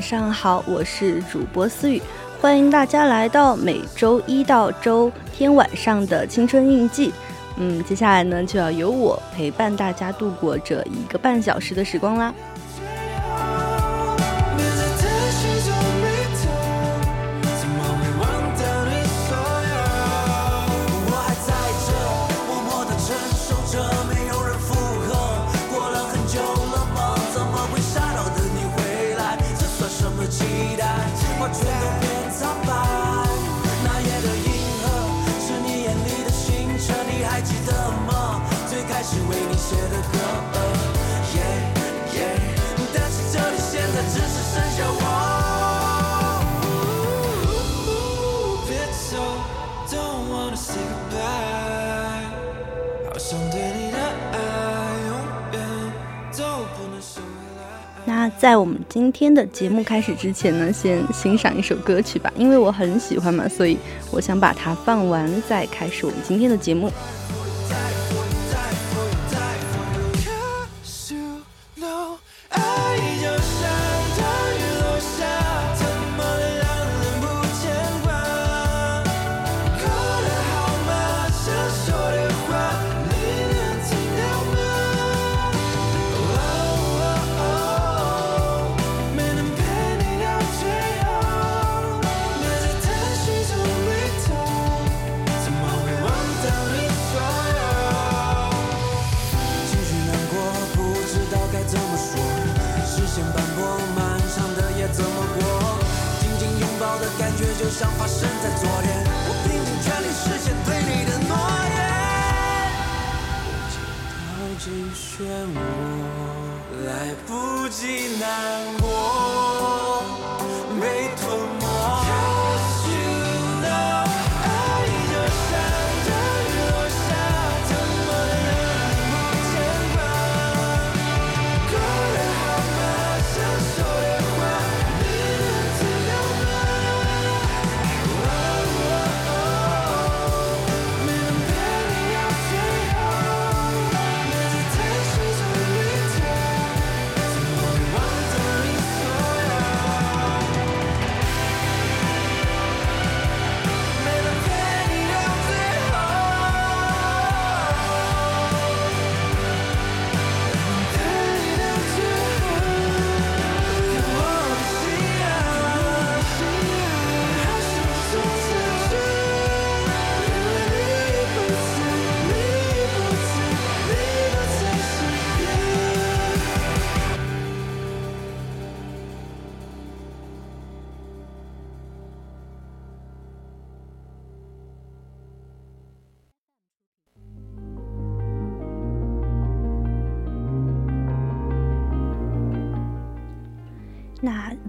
晚上好，我是主播思雨，欢迎大家来到每周一到周天晚上的青春印记。嗯，接下来呢，就要由我陪伴大家度过这一个半小时的时光啦。在我们今天的节目开始之前呢，先欣赏一首歌曲吧，因为我很喜欢嘛，所以我想把它放完再开始我们今天的节目。只漩涡，来不及难过。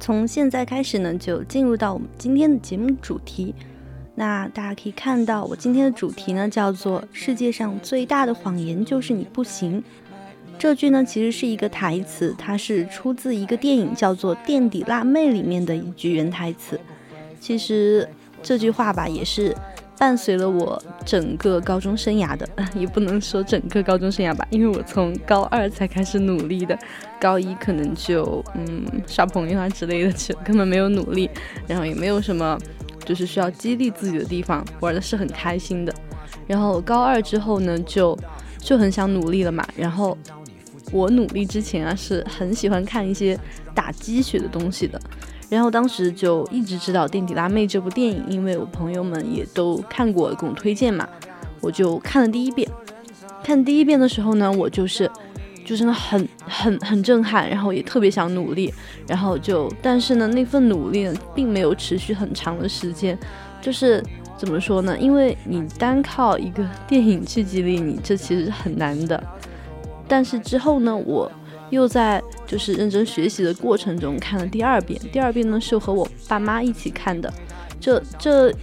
从现在开始呢，就进入到我们今天的节目主题。那大家可以看到，我今天的主题呢叫做“世界上最大的谎言就是你不行”。这句呢其实是一个台词，它是出自一个电影叫做《垫底辣妹》里面的一句原台词。其实这句话吧，也是伴随了我整个高中生涯的，也不能说整个高中生涯吧，因为我从高二才开始努力的，高一可能就嗯耍朋友啊之类的，就根本没有努力，然后也没有什么就是需要激励自己的地方，玩的是很开心的。然后高二之后呢，就就很想努力了嘛。然后我努力之前啊，是很喜欢看一些打鸡血的东西的。然后当时就一直知道《垫底辣妹》这部电影，因为我朋友们也都看过，给我推荐嘛，我就看了第一遍。看第一遍的时候呢，我就是就真的很很很震撼，然后也特别想努力，然后就但是呢，那份努力呢，并没有持续很长的时间。就是怎么说呢？因为你单靠一个电影去激励你，这其实是很难的。但是之后呢，我。又在就是认真学习的过程中看了第二遍，第二遍呢是和我爸妈一起看的，这这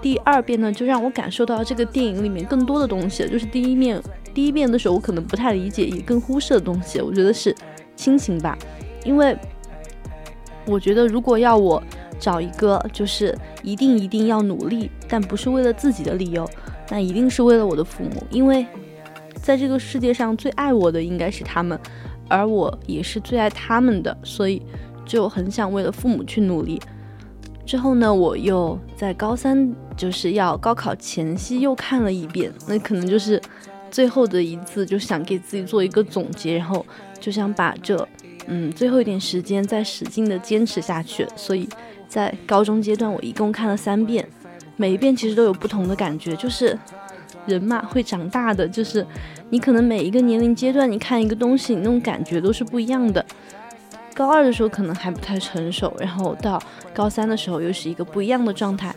第二遍呢就让我感受到这个电影里面更多的东西，就是第一面第一遍的时候我可能不太理解，也更忽视的东西，我觉得是亲情吧，因为我觉得如果要我找一个就是一定一定要努力，但不是为了自己的理由，那一定是为了我的父母，因为在这个世界上最爱我的应该是他们。而我也是最爱他们的，所以就很想为了父母去努力。之后呢，我又在高三就是要高考前夕又看了一遍，那可能就是最后的一次，就想给自己做一个总结，然后就想把这嗯最后一点时间再使劲的坚持下去。所以在高中阶段，我一共看了三遍，每一遍其实都有不同的感觉，就是人嘛会长大的，就是。你可能每一个年龄阶段，你看一个东西，你那种感觉都是不一样的。高二的时候可能还不太成熟，然后到高三的时候又是一个不一样的状态。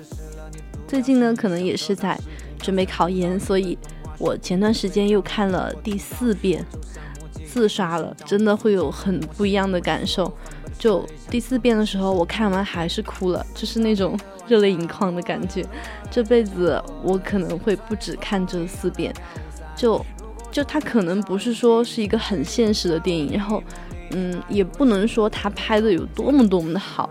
最近呢，可能也是在准备考研，所以我前段时间又看了第四遍，自刷了，真的会有很不一样的感受。就第四遍的时候，我看完还是哭了，就是那种热泪盈眶的感觉。这辈子我可能会不止看这四遍，就。就它可能不是说是一个很现实的电影，然后，嗯，也不能说它拍的有多么多么的好。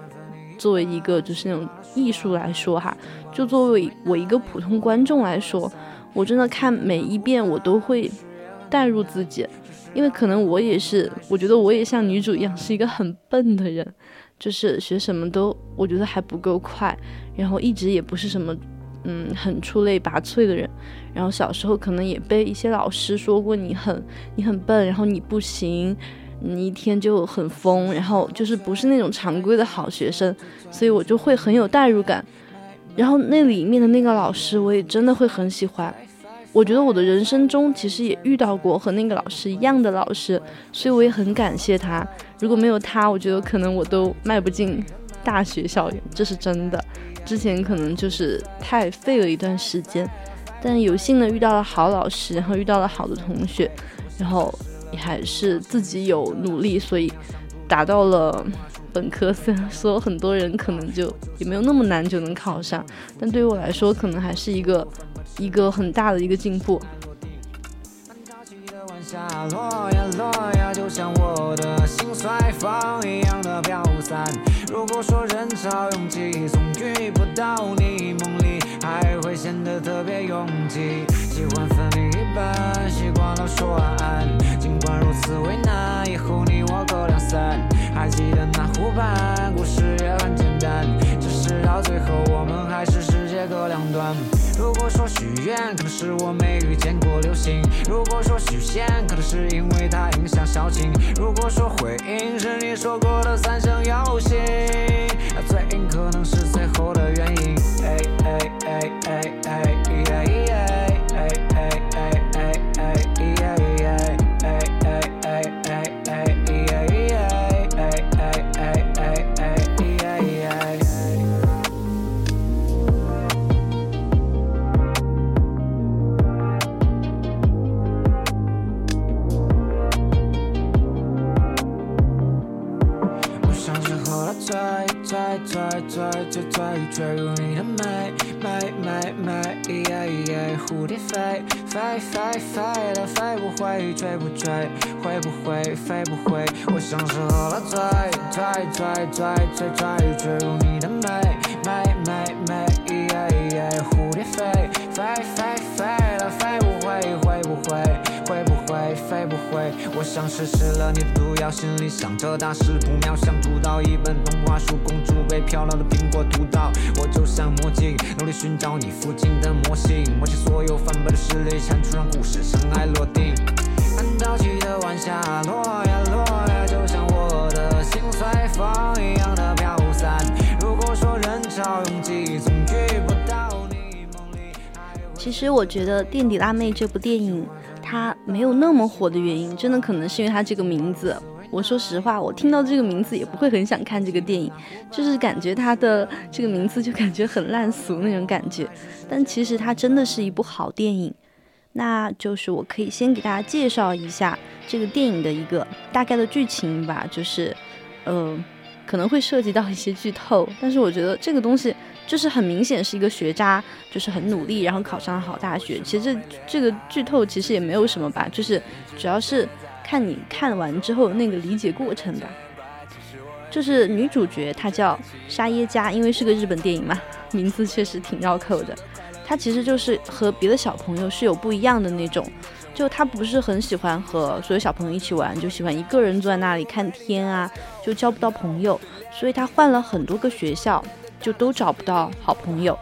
作为一个就是那种艺术来说哈，就作为我一个普通观众来说，我真的看每一遍我都会带入自己，因为可能我也是，我觉得我也像女主一样是一个很笨的人，就是学什么都我觉得还不够快，然后一直也不是什么。嗯，很出类拔萃的人，然后小时候可能也被一些老师说过你很你很笨，然后你不行，你一天就很疯，然后就是不是那种常规的好学生，所以我就会很有代入感。然后那里面的那个老师，我也真的会很喜欢。我觉得我的人生中其实也遇到过和那个老师一样的老师，所以我也很感谢他。如果没有他，我觉得可能我都迈不进大学校园，这是真的。之前可能就是太废了一段时间，但有幸的遇到了好老师，然后遇到了好的同学，然后也还是自己有努力，所以达到了本科。虽然说很多人可能就也没有那么难就能考上，但对于我来说，可能还是一个一个很大的一个进步。还会显得特别拥挤。喜欢分离一半，习惯了说晚安。尽管如此为难，以后你我各两散。还记得那湖畔，故事也很简单，只是到最后我们还是世界各两端。如果说许愿，可能是我没遇见过流星；如果说许仙，可能是因为他影响小情；如果说回应，是你说过的三生有幸，那最硬可能是最后的原因。哎哎哎哎哎坠入你的美，美，美，美，蝴蝶飞，飞，飞，飞它飞不回，追不追，会不会，飞不回？我像是喝了醉，醉，醉，醉，醉，醉，坠入你的美，美，美，美，蝴蝶飞飞。飞我像是吃了你的毒药，心里想着大事不妙，想读到一本童话书，公主被漂亮的苹果毒到。我就像魔镜，努力寻找你附近的模型，摸清所有翻倍的势力，铲除让故事尘埃落定。看到起的晚霞落呀落呀，就像我的心随风一样的飘散。如果说人潮拥挤，总遇不到你梦里还有。其实我觉得《垫底辣妹》这部电影，它没有那么火的原因，真的可能是因为它这个名字。我说实话，我听到这个名字也不会很想看这个电影，就是感觉它的这个名字就感觉很烂俗那种感觉。但其实它真的是一部好电影。那就是我可以先给大家介绍一下这个电影的一个大概的剧情吧，就是，呃，可能会涉及到一些剧透，但是我觉得这个东西就是很明显是一个学渣，就是很努力，然后考上了好大学。其实这这个剧透其实也没有什么吧，就是主要是看你看完之后那个理解过程吧。就是女主角她叫沙耶加，因为是个日本电影嘛，名字确实挺绕口的。她其实就是和别的小朋友是有不一样的那种，就她不是很喜欢和所有小朋友一起玩，就喜欢一个人坐在那里看天啊，就交不到朋友，所以他换了很多个学校，就都找不到好朋友。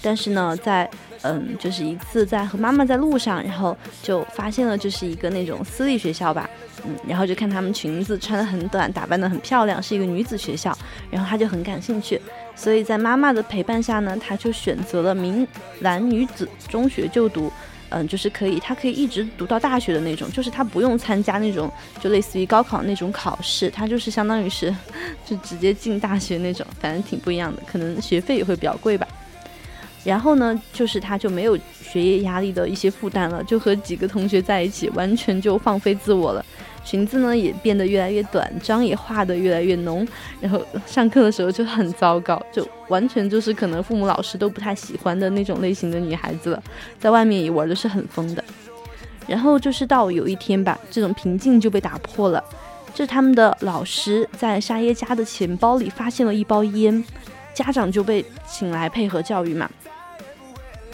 但是呢，在嗯，就是一次在和妈妈在路上，然后就发现了就是一个那种私立学校吧，嗯，然后就看她们裙子穿得很短，打扮得很漂亮，是一个女子学校，然后她就很感兴趣，所以在妈妈的陪伴下呢，她就选择了明兰女子中学就读，嗯，就是可以，他可以一直读到大学的那种，就是他不用参加那种就类似于高考那种考试，他就是相当于是 就直接进大学那种，反正挺不一样的，可能学费也会比较贵吧。然后呢，就是他就没有学业压力的一些负担了，就和几个同学在一起，完全就放飞自我了。裙子呢也变得越来越短，妆也化得越来越浓，然后上课的时候就很糟糕，就完全就是可能父母老师都不太喜欢的那种类型的女孩子了，在外面也玩的是很疯的。然后就是到有一天吧，这种平静就被打破了，就是他们的老师在沙耶家的钱包里发现了一包烟，家长就被请来配合教育嘛。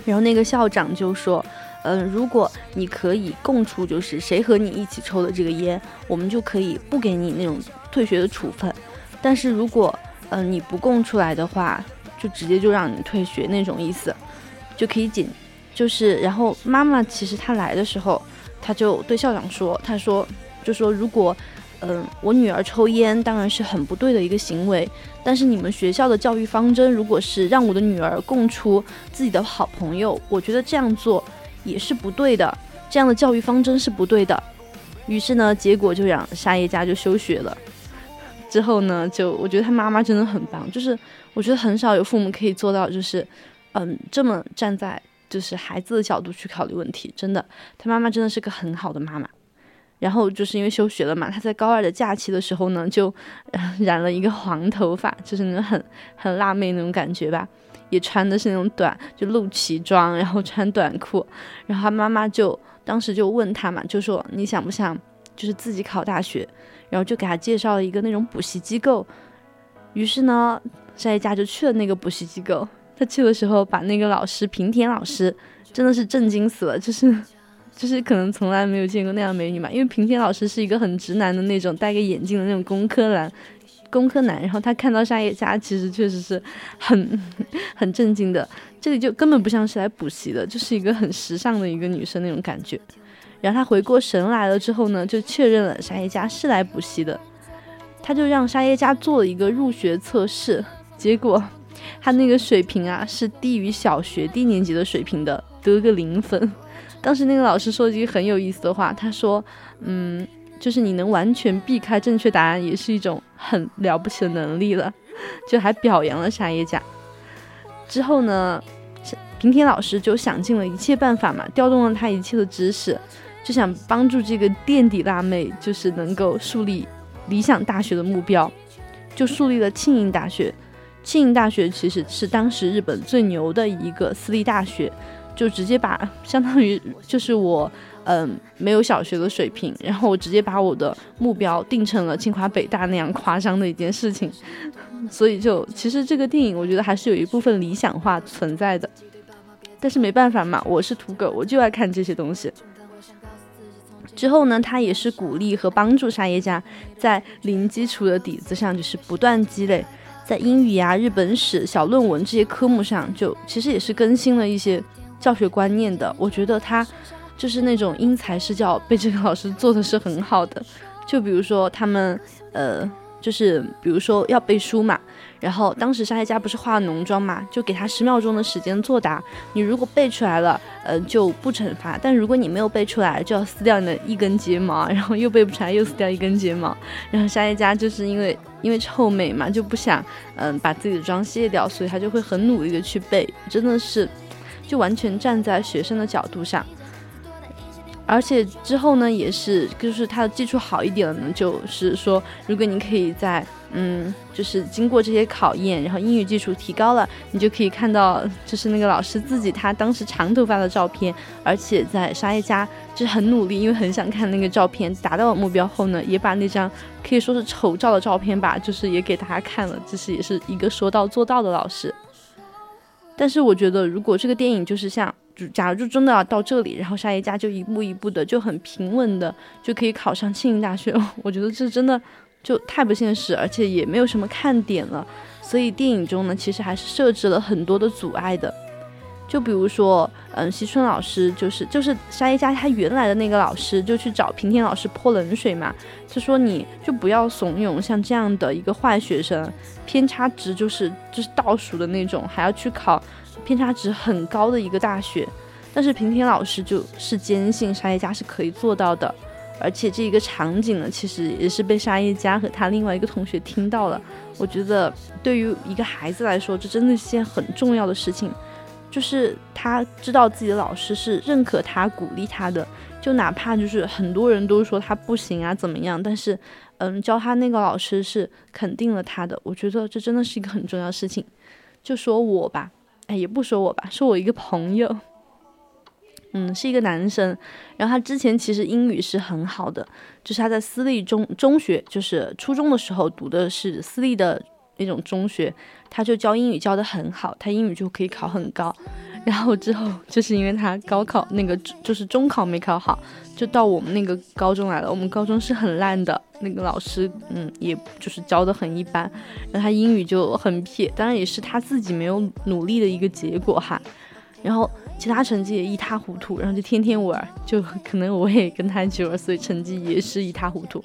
然后那个校长就说，嗯、如果你可以供出就是谁和你一起抽的这个烟，我们就可以不给你那种退学的处分。但是如果嗯、你不供出来的话，就直接就让你退学那种意思，就可以减。就是然后妈妈其实她来的时候，她就对校长说，她说就说如果嗯、我女儿抽烟当然是很不对的一个行为，但是你们学校的教育方针如果是让我的女儿供出自己的好朋友，我觉得这样做也是不对的，这样的教育方针是不对的。于是呢，结果就让沙耶加就休学了。之后呢，就我觉得他妈妈真的很棒，就是我觉得很少有父母可以做到，就是嗯这么站在就是孩子的角度去考虑问题，真的，他妈妈真的是个很好的妈妈。然后就是因为休学了嘛，他在高二的假期的时候呢，就、染了一个黄头发，就是那种很很辣妹那种感觉吧。也穿的是那种短，就露脐装，然后穿短裤。然后他妈妈就当时就问他嘛，就说你想不想就是自己考大学？然后就给他介绍了一个那种补习机构。于是呢，沙耶加就去了那个补习机构。他去的时候，把那个老师平田老师真的是震惊死了，就是就是可能从来没有见过那样美女嘛。因为平田老师是一个很直男的那种，戴个眼镜的那种工科男，工科男。然后他看到沙耶加，其实确实是很 很震惊的。这里就根本不像是来补习的，就是一个很时尚的一个女生那种感觉。然后他回过神来了之后呢，就确认了沙耶加是来补习的。他就让沙耶加做了一个入学测试，结果他那个水平啊是低于小学低年级的水平的，得个零分。当时那个老师说了一句很有意思的话，他说：“嗯，就是你能完全避开正确答案，也是一种很了不起的能力了。”就还表扬了沙耶加。之后呢，平田老师就想尽了一切办法嘛，调动了他一切的知识，就想帮助这个垫底辣妹，就是能够树立理想大学的目标，就树立了庆应大学。庆应大学其实是当时日本最牛的一个私立大学，就直接把相当于就是我嗯没有小学的水平，然后我直接把我的目标定成了清华北大那样夸张的一件事情，所以就其实这个电影我觉得还是有一部分理想化存在的。但是没办法嘛，我是土狗，我就爱看这些东西。之后呢，他也是鼓励和帮助沙耶加在零基础的底子上，就是不断积累，在英语呀、日本史、小论文这些科目上，就其实也是更新了一些教学观念的。我觉得他就是那种因材施教，被这个老师做的是很好的。就比如说他们，呃。就是比如说要背书嘛，然后当时沙耶加不是化了浓妆嘛，就给他十秒钟的时间作答。你如果背出来了，呃，就不惩罚；但如果你没有背出来，就要撕掉你的一根睫毛，然后又背不出来，又撕掉一根睫毛。然后沙耶加就是因为因为臭美嘛，就不想嗯把自己的妆卸掉，所以他就会很努力的去背，真的是就完全站在学生的角度上。而且之后呢，也是就是他的技术好一点了呢，就是说，如果你可以在嗯，就是经过这些考验，然后英语基础提高了，你就可以看到，就是那个老师自己他当时长头发的照片，而且在沙耶加就是很努力，因为很想看那个照片，达到了目标后呢，也把那张可以说是丑照的照片吧，就是也给大家看了，就是也是一个说到做到的老师。但是我觉得，如果这个电影就是像。假如就真的要到这里，然后沙耶加就一步一步的就很平稳的就可以考上庆应大学，我觉得这真的就太不现实，而且也没有什么看点了。所以电影中呢，其实还是设置了很多的阻碍的。就比如说，嗯，西春老师就是就是沙耶加他原来的那个老师，就去找平田老师泼冷水嘛，就说你就不要怂恿像这样的一个坏学生，偏差值就是就是倒数的那种，还要去考。偏差值很高的一个大学，但是平田老师就是坚信沙耶加是可以做到的，而且这一个场景呢，其实也是被沙耶加和他另外一个同学听到了。我觉得对于一个孩子来说，这真的是件很重要的事情，就是他知道自己的老师是认可他、鼓励他的，就哪怕就是很多人都说他不行啊怎么样，但是嗯，教他那个老师是肯定了他的。我觉得这真的是一个很重要的事情。就说我吧。哎，也不说我吧，说我一个朋友，嗯，是一个男生，然后他之前其实英语是很好的，就是他在私立中中学，就是初中的时候读的是私立的那种中学，他就教英语教的很好，他英语就可以考很高。然后之后就是因为他高考那个就是中考没考好，就到我们那个高中来了。我们高中是很烂的，那个老师嗯，也就是教的很一般，然后他英语就很撇，当然也是他自己没有努力的一个结果哈。然后其他成绩也一塌糊涂，然后就天天玩，就可能我也跟他一起玩，所以成绩也是一塌糊涂。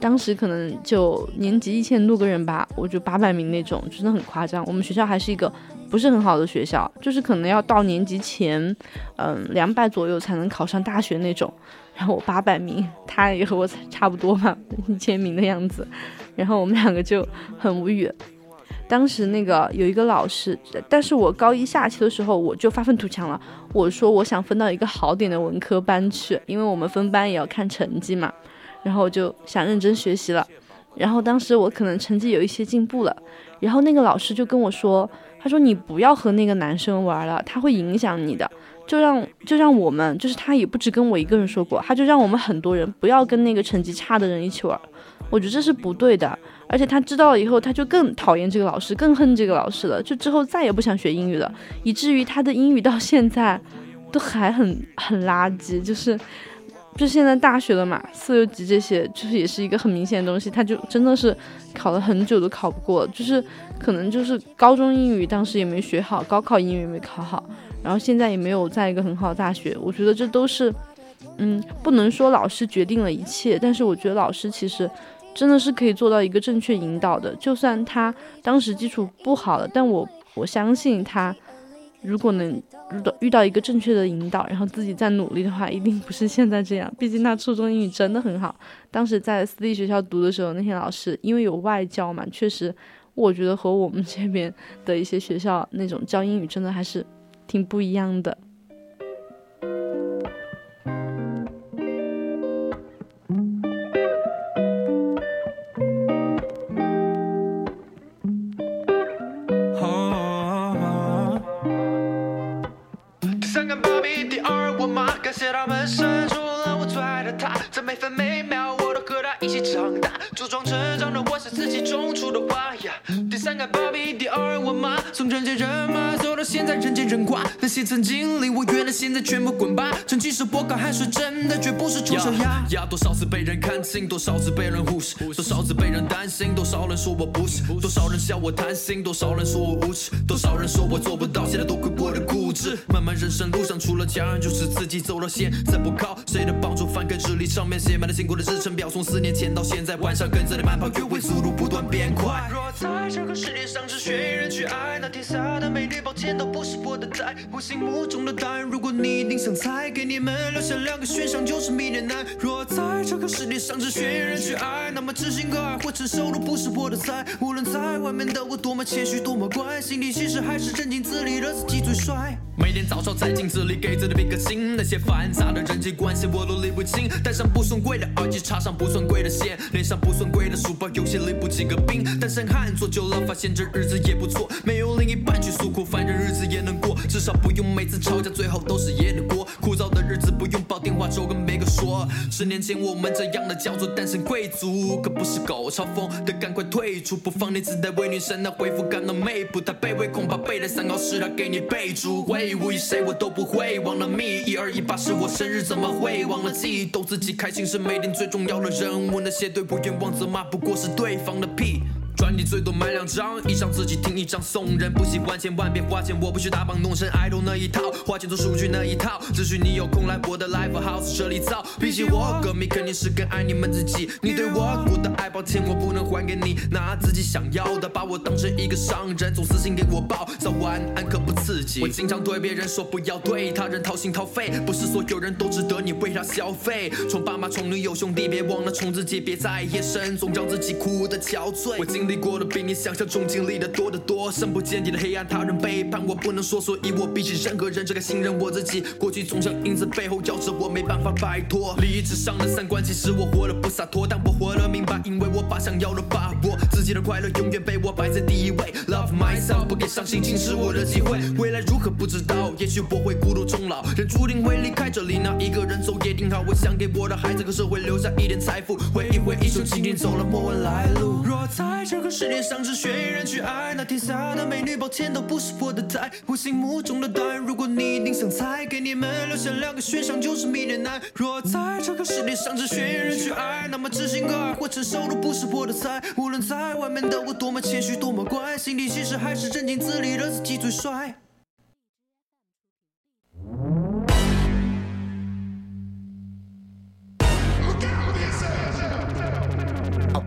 当时可能就年级一千多个人吧，我就八百名那种，真的很夸张。我们学校还是一个。不是很好的学校，就是可能要到年级前，嗯，两百左右才能考上大学那种。然后我八百名，他也和我差不多嘛，一千名的样子。然后我们两个就很无语。当时那个有一个老师，但是我高一下期的时候我就发愤图强了，我说我想分到一个好点的文科班去，因为我们分班也要看成绩嘛。然后我就想认真学习了。然后当时我可能成绩有一些进步了，然后那个老师就跟我说。他说：“你不要和那个男生玩了，他会影响你的。就让就让我们，就是他也不止跟我一个人说过，他就让我们很多人不要跟那个成绩差的人一起玩。我觉得这是不对的。而且他知道了以后，他就更讨厌这个老师，更恨这个老师了。就之后再也不想学英语了，以至于他的英语到现在都还很很垃圾，就是。”就现在大学了嘛，四六级这些就是也是一个很明显的东西，他就真的是考了很久都考不过，就是可能就是高中英语当时也没学好，高考英语也没考好，然后现在也没有在一个很好的大学。我觉得这都是，嗯，不能说老师决定了一切，但是我觉得老师其实真的是可以做到一个正确引导的。就算他当时基础不好了，但我我相信他。如果能遇到遇到一个正确的引导，然后自己再努力的话，一定不是现在这样。毕竟他初中英语真的很好，当时在私立学校读的时候，那些老师因为有外教嘛，确实，我觉得和我们这边的一些学校那种教英语真的还是挺不一样的。每分每秒我都和他一起长大，茁壮成长的我是自己种出的花呀。第山改芭比，第二人我妈，从人见人骂走到现在人见人夸，那些曾经离我远的，现在全部滚吧。曾经是我高汗水真的，绝不是丑小鸭。呀，多少次被人看清，多少次被人忽视，多少次被人担心，多少人说我不是，多少人笑我贪心，多少人说我无耻，多少人说我做不到，现在多亏我的固执。漫漫人生路上，除了家人就是自己，走到现在不靠谁的帮助，翻开日历上面写满了辛苦的日程表，从四年前到现在，晚上跟着你慢跑，约会速度不断变快。若在这个世界上只选一人去爱，那天下的美女抱歉都不是我的菜。我心目中的答案，如果你一定想猜，给你们留下两个选项，就是迷恋男。若在这个世界上只选一人去爱，那么知心可爱或成熟都不是我的菜。无论在外面的我多么谦虚多么乖，心里其实还是镇静自理的自己最帅。每天早上在镜子里给自己比个心，那些繁杂的人际关系我都理不清。戴上不算贵的耳机，插上不算贵的线，脸上不算贵的书包，有些拎不起个兵。单身汉做久了，发现这日子也不错，没有另一半去诉苦，反正日子也能过，至少不用每次吵架最后都是爷的锅。枯燥的日子不用煲电话粥跟每个说。十年前我们这样的叫做单身贵族，可不是狗。嘲讽的赶快退出，不放你自带为女神的回复感到美，不太卑微，恐怕背的三高是他给你备注。会无语谁我都不会，忘了 me，一二一八是我生日，怎么会忘了记？逗自己开心是每天最重要的任务，那些对我愿望责骂不过是对方的屁。专辑最多买两张，一张自己听，一张送人。不喜欢千万别花钱，我不去打榜弄成 idol 那一套，花钱做数据那一套。只许你有空来我的 live house 这里造。比起我，歌迷肯定是更爱你们自己。你对我过的爱，抱歉我不能还给你，拿自己想要的，把我当成一个商人，总私信给我报早晚安可不刺激。我经常对别人说不要对他人掏心掏肺，不是所有人都值得你为他消费。宠爸妈宠女友兄弟，别忘了宠自己，别在夜深总让自己哭得憔悴。我经经历过的比你想象中经历的多得多，深不见底的黑暗，他人背叛我不能说，所以我比起任何人只敢信任我自己。过去总像影子背后咬着我，没办法摆脱。利益至上的三观，其实我活得不洒脱，但我活得明白，因为我把想要的把握，自己的快乐永远被我摆在第一位。Love myself，不给伤心侵蚀我的机会。未来如何不知道，也许我会孤独终老，人注定会离开这里，那一个人走也挺好。我想给我的孩子和社会留下一点财富，挥一挥衣袖，轻轻走了，莫问来路。若在这个世界上只选一人去爱，那天下的美女抱歉都不是我的菜。我心目中的答案，如果你一定想猜，给你们留下两个选项，就是迷恋男。若在这个世界上只选一人去爱，那么知心可爱或成熟都不是我的菜。无论在外面的我多么谦虚多么乖，心里其实还是镇静自理的自己最帅。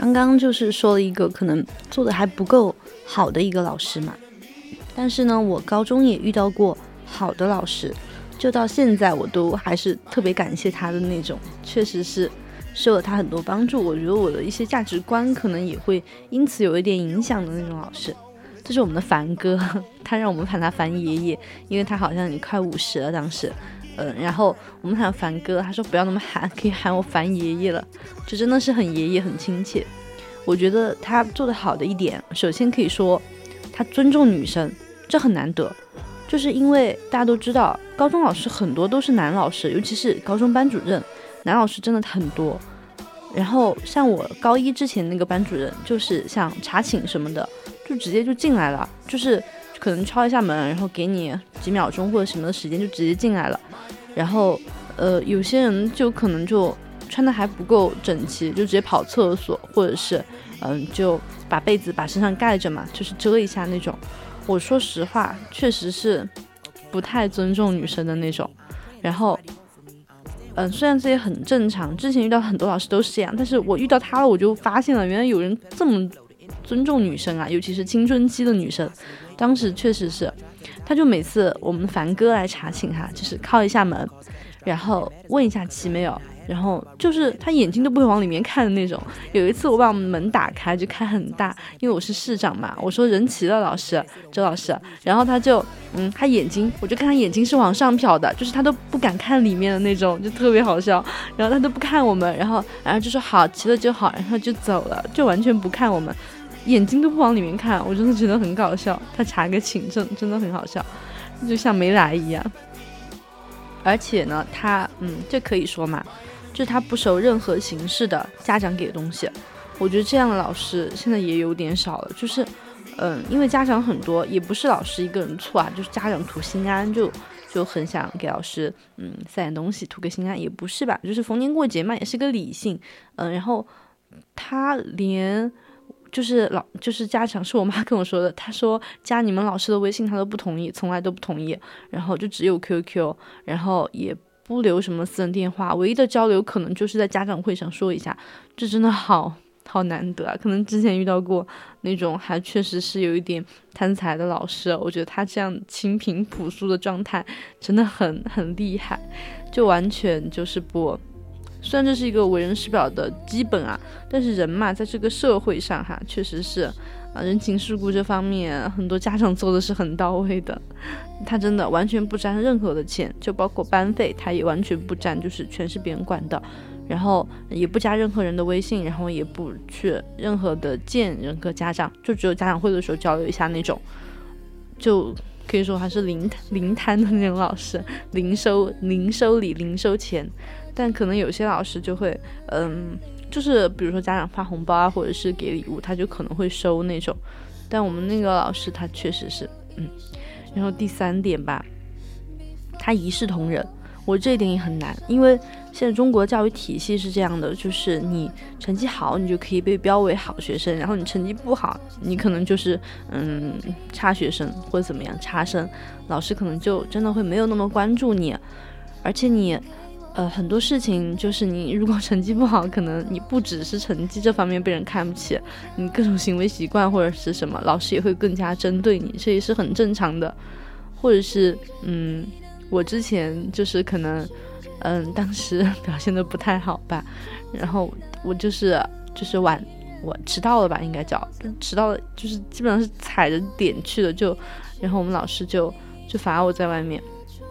刚刚就是说了一个可能做的还不够好的一个老师嘛，但是呢，我高中也遇到过好的老师，就到现在我都还是特别感谢他的那种，确实是受了他很多帮助。我觉得我的一些价值观可能也会因此有一点影响的那种老师。这是我们的凡哥，他让我们喊他凡爷爷，因为他好像也快五十了当时。嗯，然后我们喊凡哥，他说不要那么喊，可以喊我凡爷爷了，这真的是很爷爷很亲切。我觉得他做的好的一点，首先可以说他尊重女生，这很难得，就是因为大家都知道，高中老师很多都是男老师，尤其是高中班主任，男老师真的很多。然后像我高一之前那个班主任，就是像查寝什么的，就直接就进来了，就是可能敲一下门，然后给你几秒钟或者什么的时间，就直接进来了。然后呃，有些人就可能就穿的还不够整齐，就直接跑厕所，或者是嗯、就把被子把身上盖着嘛，就是遮一下那种。我说实话，确实是不太尊重女生的那种。然后，嗯、虽然这也很正常，之前遇到很多老师都是这样，但是我遇到他了，我就发现了，原来有人这么尊重女生啊，尤其是青春期的女生。当时确实是，他就每次我们凡哥来查寝哈，就是靠一下门，然后问一下齐没有，然后就是他眼睛都不会往里面看的那种。有一次我把我们门打开就开很大，因为我是市长嘛，我说人齐了，老师周老师，然后他就嗯，他眼睛我就看他眼睛是往上瞟的，就是他都不敢看里面的那种，就特别好笑。然后他都不看我们，然后然后就说好齐了就好，然后就走了，就完全不看我们，眼睛都不往里面看，我真的觉得很搞笑。他查个寝证真的很好笑，就像没来一样。而且呢，他嗯，这可以说嘛。就是他不收任何形式的家长给的东西，我觉得这样的老师现在也有点少了。就是，嗯，因为家长很多，也不是老师一个人错啊，就是家长图心安，就就很想给老师嗯塞点东西，图个心安，也不是吧？就是逢年过节嘛，也是个理性。嗯，然后他连就是老就是家长是我妈跟我说的，她说加你们老师的微信她都不同意，从来都不同意，然后就只有 QQ，然后也。不留什么私人电话，唯一的交流可能就是在家长会上说一下，这真的好好难得啊！可能之前遇到过那种还确实是有一点贪财的老师，我觉得他这样清贫朴素的状态真的很很厉害，就完全就是不，虽然这是一个为人师表的基本啊，但是人嘛，在这个社会上哈，确实是。啊，人情世故这方面，很多家长做的是很到位的。他真的完全不沾任何的钱，就包括班费，他也完全不沾，就是全是别人管的。然后也不加任何人的微信，然后也不去任何的见任何家长，就只有家长会的时候交流一下那种。就可以说还是零零摊的那种老师，零收零收礼零收钱。但可能有些老师就会，嗯。就是比如说家长发红包啊，或者是给礼物，他就可能会收那种。但我们那个老师他确实是，嗯。然后第三点吧，他一视同仁，我这一点也很难，因为现在中国教育体系是这样的，就是你成绩好，你就可以被标为好学生，然后你成绩不好，你可能就是嗯差学生或者怎么样差生，老师可能就真的会没有那么关注你，而且你。呃，很多事情就是你如果成绩不好，可能你不只是成绩这方面被人看不起，你各种行为习惯或者是什么，老师也会更加针对你，这也是很正常的。或者是，嗯，我之前就是可能，嗯，当时 表现的不太好吧，然后我就是就是晚我迟到了吧，应该叫迟到了，就是基本上是踩着点去的，就然后我们老师就就罚我在外面。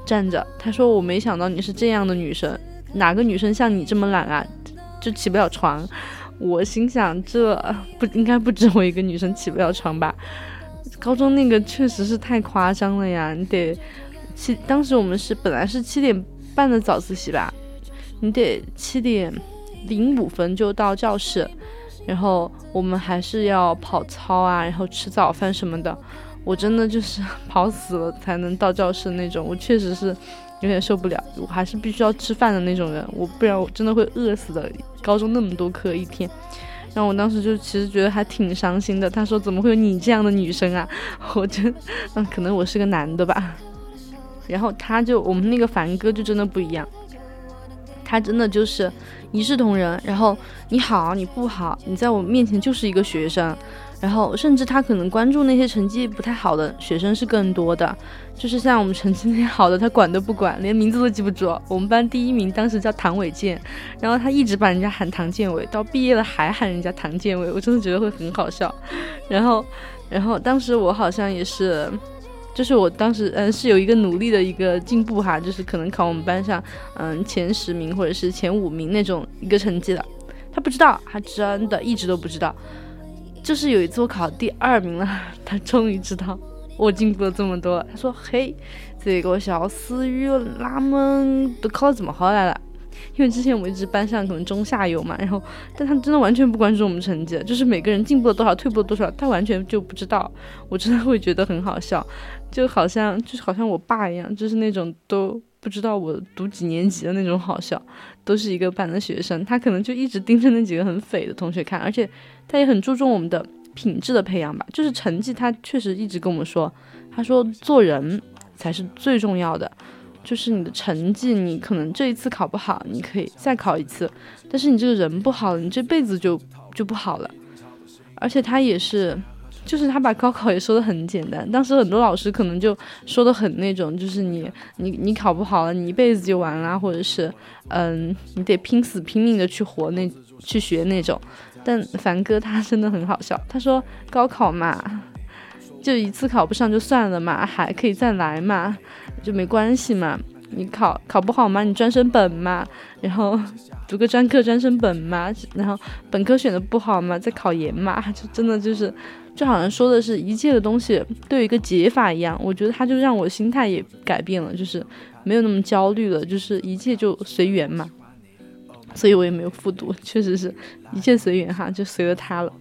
站着，他说：“我没想到你是这样的女生，哪个女生像你这么懒啊，就起不了床。”我心想，这不应该不止我一个女生起不了床吧？高中那个确实是太夸张了呀！你得七，当时我们是本来是七点半的早自习吧，你得七点零五分就到教室，然后我们还是要跑操啊，然后吃早饭什么的。我真的就是 跑死了才能到教室那种，我确实是有点受不了，我还是必须要吃饭的那种人，我不然我真的会饿死的。高中那么多课一天，然后我当时就其实觉得还挺伤心的。他说怎么会有你这样的女生啊？我真嗯，可能我是个男的吧。然后他就我们那个凡哥就真的不一样，他真的就是一视同仁。然后你好你不好，你在我面前就是一个学生。然后，甚至他可能关注那些成绩不太好的学生是更多的，就是像我们成绩那些好的，他管都不管，连名字都记不住。我们班第一名当时叫唐伟健，然后他一直把人家喊唐建伟，到毕业了还喊人家唐建伟，我真的觉得会很好笑。然后，然后当时我好像也是，就是我当时嗯是有一个努力的一个进步哈，就是可能考我们班上嗯前十名或者是前五名那种一个成绩的，他不知道，他真的一直都不知道。就是有一次我考第二名了，他终于知道我进步了这么多。他说：“嘿，这个小思雨哪么都考得这么好来了？因为之前我们一直班上可能中下游嘛，然后但他真的完全不关注我们成绩，就是每个人进步了多少，退步了多少，他完全就不知道。我真的会觉得很好笑，就好像就是好像我爸一样，就是那种都不知道我读几年级的那种好笑，都是一个班的学生，他可能就一直盯着那几个很匪的同学看，而且。”他也很注重我们的品质的培养吧，就是成绩，他确实一直跟我们说，他说做人才是最重要的，就是你的成绩，你可能这一次考不好，你可以再考一次，但是你这个人不好，你这辈子就就不好了。而且他也是，就是他把高考也说的很简单。当时很多老师可能就说的很那种，就是你你你考不好了，你一辈子就完了，或者是嗯，你得拼死拼命的去活那去学那种。但凡哥他真的很好笑，他说高考嘛，就一次考不上就算了嘛，还可以再来嘛，就没关系嘛。你考考不好嘛，你专升本嘛，然后读个专科专升本嘛，然后本科选的不好嘛，再考研嘛，就真的就是，就好像说的是一切的东西都有一个解法一样。我觉得他就让我心态也改变了，就是没有那么焦虑了，就是一切就随缘嘛。所以我也没有复读，确实是一切随缘哈，就随了他了。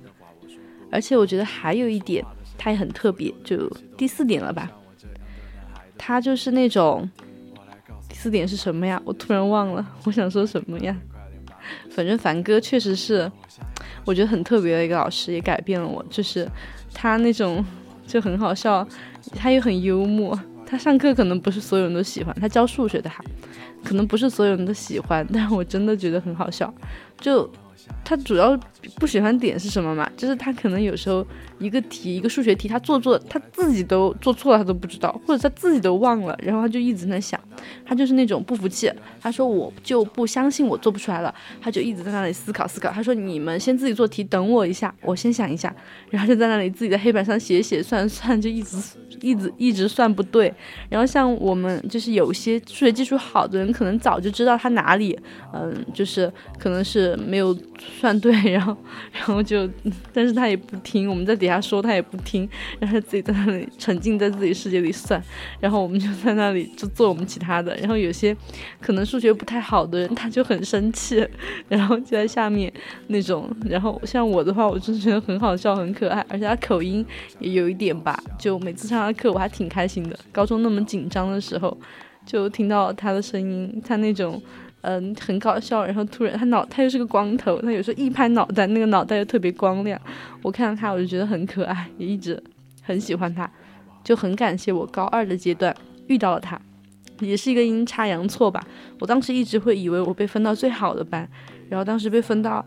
而且我觉得还有一点，他也很特别，就第四点了吧，他就是那种。四点是什么呀？我突然忘了，我想说什么呀？反正凡哥确实是，我觉得很特别的一个老师，也改变了我。就是他那种就很好笑，他又很幽默。他上课可能不是所有人都喜欢，他教数学的哈，可能不是所有人都喜欢，但我真的觉得很好笑。就他主要不喜欢点是什么嘛？就是他可能有时候。一个题，一个数学题，他做做，他自己都做错了，他都不知道，或者他自己都忘了，然后他就一直在想，他就是那种不服气，他说我就不相信我做不出来了，他就一直在那里思考思考，他说你们先自己做题，等我一下，我先想一下，然后就在那里自己在黑板上写写算算，就一直一直一直算不对，然后像我们就是有些数学基础好的人，可能早就知道他哪里，嗯，就是可能是没有算对，然后然后就，但是他也不听，我们在底。给他说他也不听，然后自己在那里沉浸在自己世界里算，然后我们就在那里就做我们其他的。然后有些可能数学不太好的人，他就很生气，然后就在下面那种。然后像我的话，我就觉得很好笑，很可爱，而且他口音也有一点吧。就每次上他课，我还挺开心的。高中那么紧张的时候，就听到他的声音，他那种。嗯，很搞笑。然后突然，他脑他又是个光头，他有时候一拍脑袋，那个脑袋又特别光亮。我看到他，我就觉得很可爱，也一直很喜欢他，就很感谢我高二的阶段遇到了他，也是一个阴差阳错吧。我当时一直会以为我被分到最好的班，然后当时被分到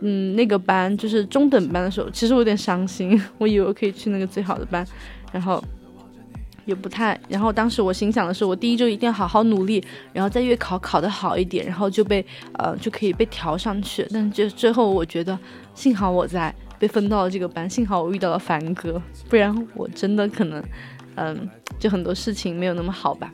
嗯那个班就是中等班的时候，其实我有点伤心，我以为我可以去那个最好的班，然后。也不太，然后当时我心想的是，我第一周一定要好好努力，然后在月考考得好一点，然后就被呃就可以被调上去。但是最后我觉得，幸好我在被分到了这个班，幸好我遇到了凡哥，不然我真的可能，嗯，就很多事情没有那么好吧。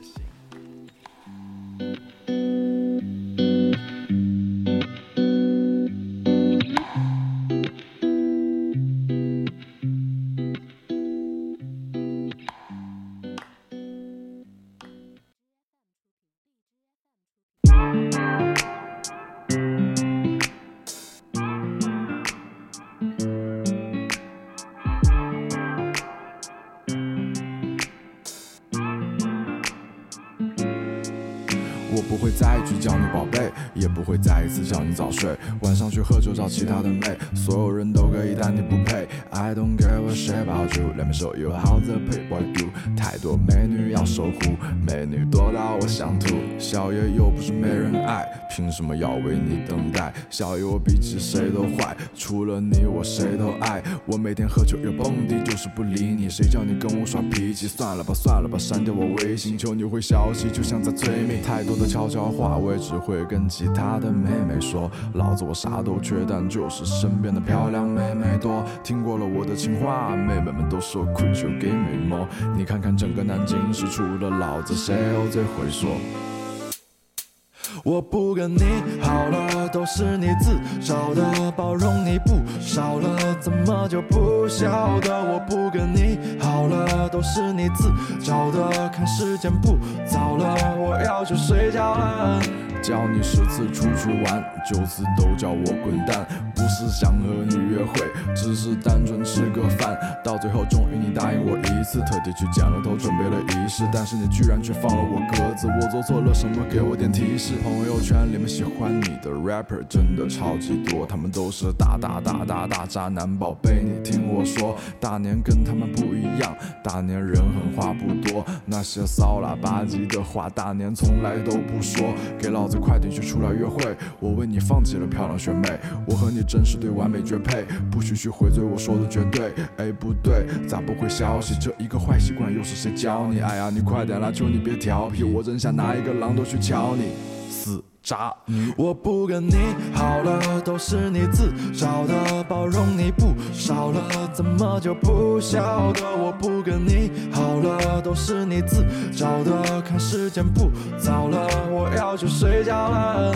喝酒找其他的妹，所有人都可以，但你不。I don't care a shit about you，两边手有好的 pay what do，太多美女要守护，美女多到我想吐。小爷又不是没人爱，凭什么要为你等待？小爷我比起谁都坏，除了你我谁都爱。我每天喝酒又蹦迪，就是不理你，谁叫你跟我耍脾气？算了吧算了吧，删掉我微信，求你回消息，就像在催眠。太多的悄悄话，我也只会跟其他的妹妹说。老子我啥都缺，但就是身边的漂亮妹妹多。听过了我的情话，妹妹们都说 Could you give me more？你看看整个南京市，除了老子，谁又最会说？我不跟你好了，都是你自找的，包容你不少了，怎么就不晓得？我不跟你好了，都是你自找的，看时间不早了，我要去睡觉了。叫你十次出去玩，九次都叫我滚蛋。不是想和你约会，只是单纯吃个饭。到最后终于你答应我一次，特地去剪了头，准备了仪式。但是你居然却放了我鸽子，我做错了什么？给我点提示。朋友圈里面喜欢你的 rapper 真的超级多，他们都是大大大大大渣男宝贝。你听我说，大年跟他们不一样，大年人狠话不多，那些骚喇吧唧的话，大年从来都不说。给老。快点去出来约会。我为你放弃了漂亮学妹，我和你真是对完美绝配。不许去回嘴，我说的绝对。哎，不对，咋不回消息？这一个坏习惯又是谁教你？哎呀，你快点啦，求你别调皮，我真想拿一个榔头去敲你。渣，我不跟你好了，都是你自找的，包容你不少了，怎么就不晓得？我不跟你好了，都是你自找的，看时间不早了，我要去睡觉了。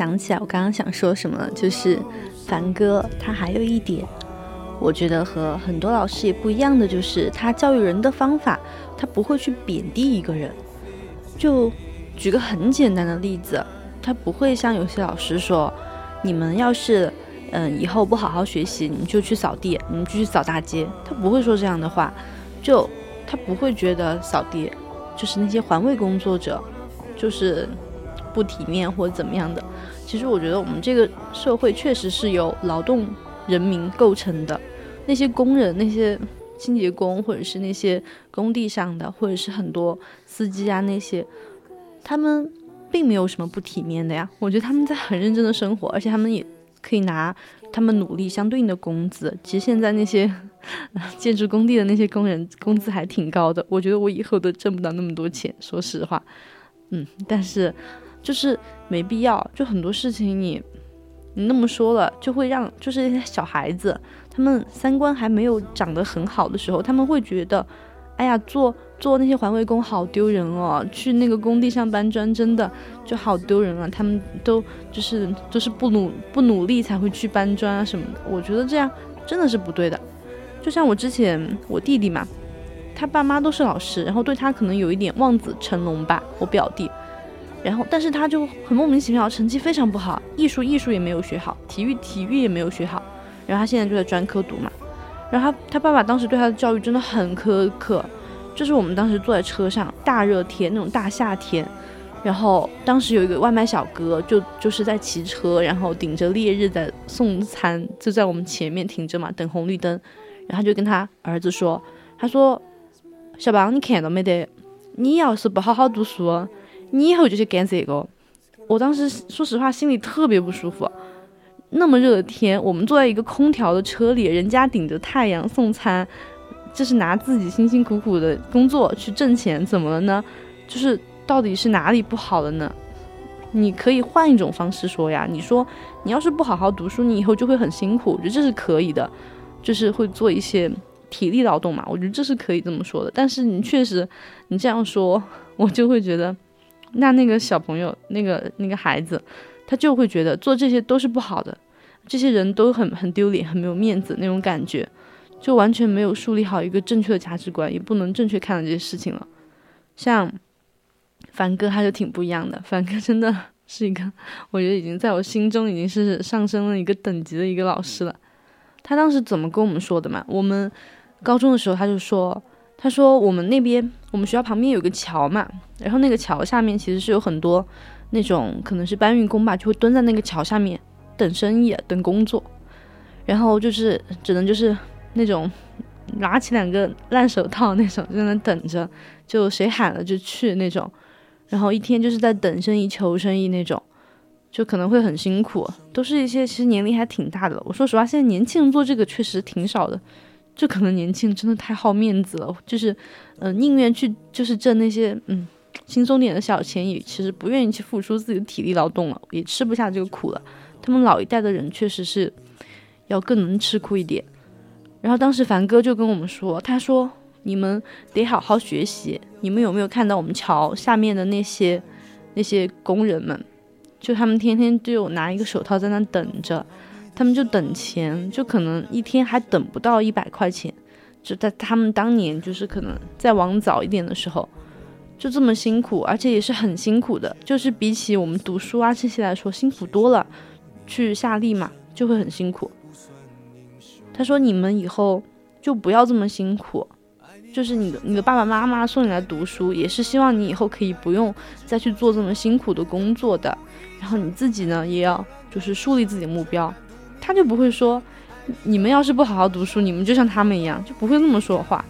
想起来，我刚刚想说什么了，就是凡哥他还有一点，我觉得和很多老师也不一样的，就是他教育人的方法，他不会去贬低一个人。就举个很简单的例子，他不会像有些老师说，你们要是嗯以后不好好学习，你就去扫地，你们就去扫大街，他不会说这样的话。就他不会觉得扫地就是那些环卫工作者，就是。不体面或者怎么样的，其实我觉得我们这个社会确实是由劳动人民构成的。那些工人、那些清洁工，或者是那些工地上的，或者是很多司机啊，那些他们并没有什么不体面的呀。我觉得他们在很认真的生活，而且他们也可以拿他们努力相对应的工资。其实现在那些 建筑工地的那些工人工资还挺高的，我觉得我以后都挣不到那么多钱，说实话。嗯，但是。就是没必要，就很多事情你你那么说了，就会让就是一些小孩子，他们三观还没有长得很好的时候，他们会觉得，哎呀，做做那些环卫工好丢人哦，去那个工地上搬砖真的就好丢人啊，他们都就是就是不努不努力才会去搬砖啊什么的，我觉得这样真的是不对的。就像我之前我弟弟嘛，他爸妈都是老师，然后对他可能有一点望子成龙吧，我表弟。然后，但是他就很莫名其妙，成绩非常不好，艺术艺术也没有学好，体育体育也没有学好。然后他现在就在专科读嘛。然后他他爸爸当时对他的教育真的很苛刻，就是我们当时坐在车上，大热天那种大夏天，然后当时有一个外卖小哥就就是在骑车，然后顶着烈日在送餐，就在我们前面停着嘛，等红绿灯。然后他就跟他儿子说，他说：“小邦，你看到没得？你要是不好好读书。”你以后就去干这个，我当时说实话心里特别不舒服。那么热的天，我们坐在一个空调的车里，人家顶着太阳送餐，这是拿自己辛辛苦苦的工作去挣钱，怎么了呢？就是到底是哪里不好了呢？你可以换一种方式说呀，你说你要是不好好读书，你以后就会很辛苦，我觉得这是可以的，就是会做一些体力劳动嘛，我觉得这是可以这么说的。但是你确实，你这样说，我就会觉得。那那个小朋友，那个那个孩子，他就会觉得做这些都是不好的，这些人都很很丢脸，很没有面子那种感觉，就完全没有树立好一个正确的价值观，也不能正确看待这些事情了。像凡哥他就挺不一样的，凡哥真的是一个，我觉得已经在我心中已经是上升了一个等级的一个老师了。他当时怎么跟我们说的嘛？我们高中的时候他就说。他说：“我们那边，我们学校旁边有个桥嘛，然后那个桥下面其实是有很多那种可能是搬运工吧，就会蹲在那个桥下面等生意、等工作，然后就是只能就是那种拿起两个烂手套那种在那等着，就谁喊了就去那种，然后一天就是在等生意、求生意那种，就可能会很辛苦，都是一些其实年龄还挺大的。我说实话，现在年轻人做这个确实挺少的。”就可能年轻真的太好面子了，就是，嗯，宁愿去就是挣那些嗯轻松点的小钱，也其实不愿意去付出自己的体力劳动了，也吃不下这个苦了。他们老一代的人确实是要更能吃苦一点。然后当时凡哥就跟我们说，他说你们得好好学习。你们有没有看到我们桥下面的那些那些工人们？就他们天天就拿一个手套在那等着，他们就等钱，就可能一天还等不到一百块钱。就在他们当年，就是可能再往早一点的时候，就这么辛苦，而且也是很辛苦的，就是比起我们读书啊这些来说辛苦多了。去下力嘛，就会很辛苦。他说：“你们以后就不要这么辛苦，就是你的你的爸爸妈妈送你来读书，也是希望你以后可以不用再去做这么辛苦的工作的。然后你自己呢，也要就是树立自己的目标。”他就不会说。你们要是不好好读书，你们就像他们一样，就不会那么说话。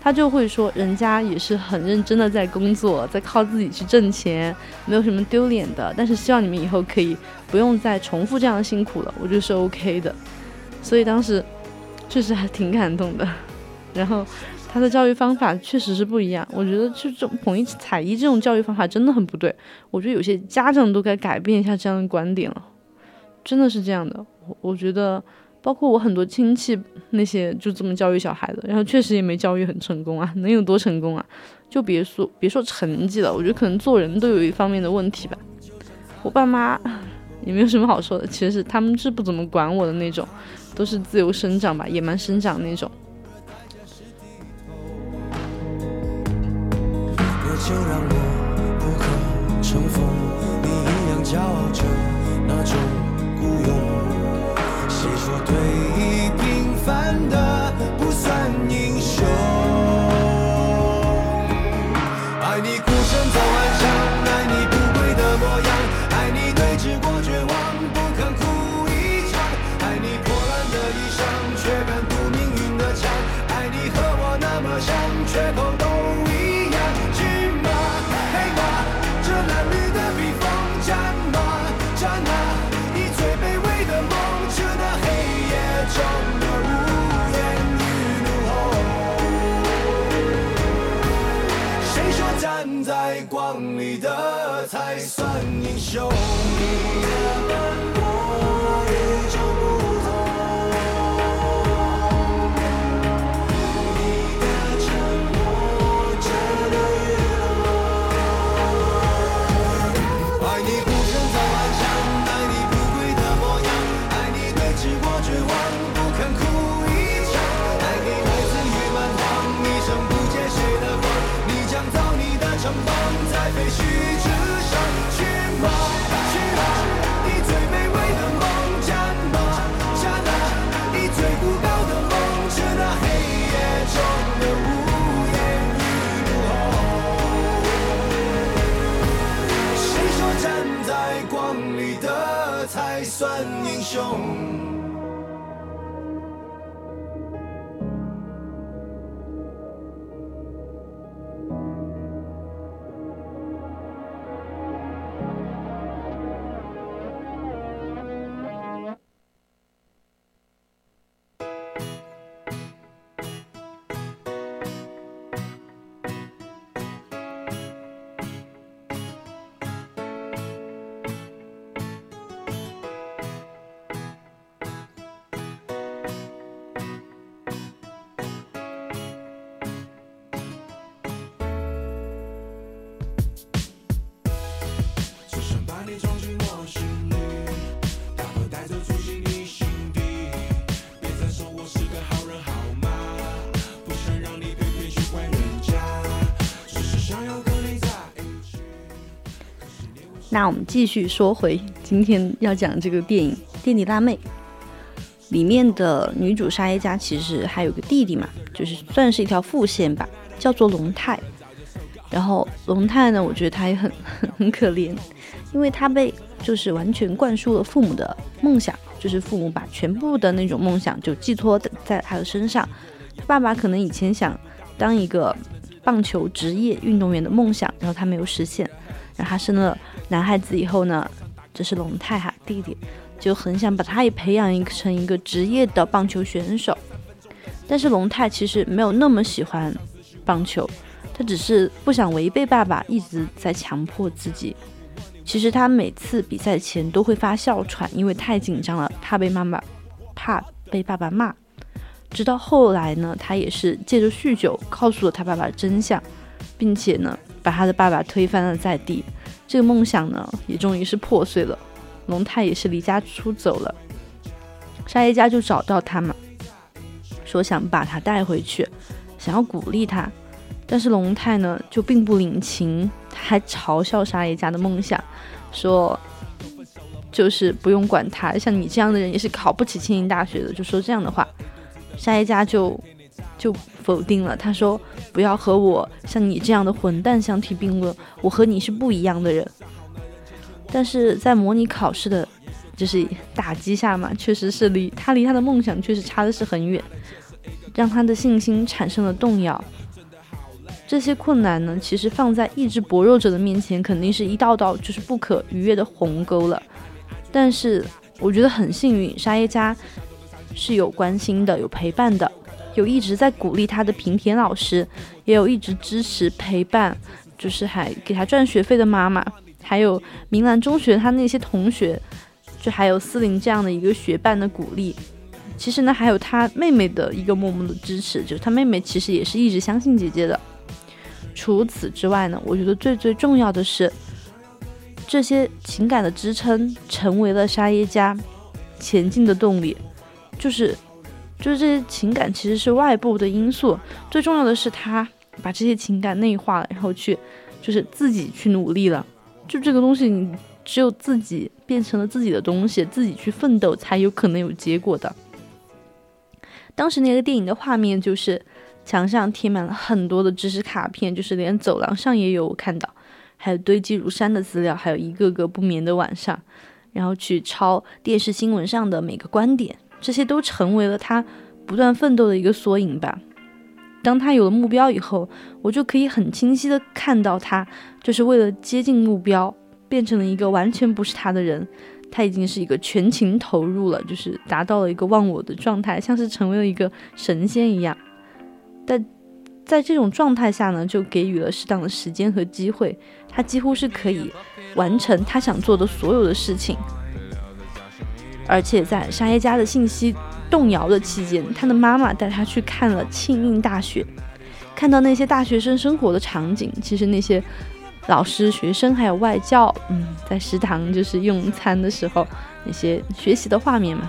他就会说，人家也是很认真的在工作，在靠自己去挣钱，没有什么丢脸的。但是希望你们以后可以不用再重复这样的辛苦了，我觉得是 OK 的。所以当时确实还挺感动的。然后他的教育方法确实是不一样，我觉得这种统一采一这种教育方法真的很不对。我觉得有些家长都该改变一下这样的观点了，真的是这样的。我觉得。包括我很多亲戚那些就这么教育小孩的，然后确实也没教育很成功啊，能有多成功啊？就别说别说成绩了，我觉得可能做人都有一方面的问题吧。我爸妈也没有什么好说的，其实是他们是不怎么管我的那种，都是自由生长吧，野蛮生长那种。就让我不可乘风，你一样骄傲真的不算你光里的才算英雄？那我们继续说回今天要讲这个电影《垫底辣妹》里面的女主沙耶加，其实还有个弟弟嘛，就是算是一条副线吧，叫做龙泰。然后龙泰呢，我觉得他也很很可怜，因为他被就是完全灌输了父母的梦想，就是父母把全部的那种梦想就寄托在他的身上。他爸爸可能以前想当一个棒球职业运动员的梦想，然后他没有实现。然后他生了男孩子以后呢，这是龙泰哈弟弟，就很想把他也培养成一个职业的棒球选手。但是龙泰其实没有那么喜欢棒球，他只是不想违背爸爸一直在强迫自己。其实他每次比赛前都会发哮喘，因为太紧张了，怕被妈妈怕被爸爸骂。直到后来呢，他也是借着酗酒告诉了他爸爸真相，并且呢，把他的爸爸推翻了在地。这个梦想呢，也终于是破碎了。龙太也是离家出走了，沙耶加就找到他嘛，说想把他带回去，想要鼓励他。但是龙太呢，就并不领情，他还嘲笑沙耶加的梦想，说就是不用管他，像你这样的人也是考不起庆应大学的，就说这样的话。沙耶加就就否定了，他说不要和我像你这样的混蛋相提并论，我和你是不一样的人。但是在模拟考试的，就是打击下嘛，确实是离他离他的梦想确实差的是很远，让他的信心产生了动摇。这些困难呢，其实放在意志薄弱者的面前，肯定是一道道就是不可逾越的鸿沟了。但是我觉得很幸运，沙耶加是有关心的，有陪伴的，有一直在鼓励他的平田老师，也有一直支持陪伴，就是还给他赚学费的妈妈。还有明兰中学他那些同学，就还有思林这样的一个学伴的鼓励。其实呢，还有他妹妹的一个默默的支持，就是他妹妹其实也是一直相信姐姐的。除此之外呢，我觉得最最重要的是，这些情感的支撑成为了沙耶加前进的动力。就是，就是这些情感其实是外部的因素，最重要的是他把这些情感内化了，然后去，就是自己去努力了。就这个东西，你只有自己变成了自己的东西，自己去奋斗，才有可能有结果的。当时那个电影的画面就是墙上贴满了很多的知识卡片，就是连走廊上也有我看到，还有堆积如山的资料，还有一个个不眠的晚上，然后去抄电视新闻上的每个观点，这些都成为了他不断奋斗的一个缩影吧。当他有了目标以后，我就可以很清晰的看到他，就是为了接近目标，变成了一个完全不是他的人。他已经是一个全情投入了，就是达到了一个忘我的状态，像是成为了一个神仙一样。但在这种状态下呢，就给予了适当的时间和机会，他几乎是可以完成他想做的所有的事情。而且在沙耶加的信息。动摇的期间，他的妈妈带他去看了庆应大学，看到那些大学生生活的场景。其实那些老师、学生还有外教，嗯，在食堂就是用餐的时候那些学习的画面嘛。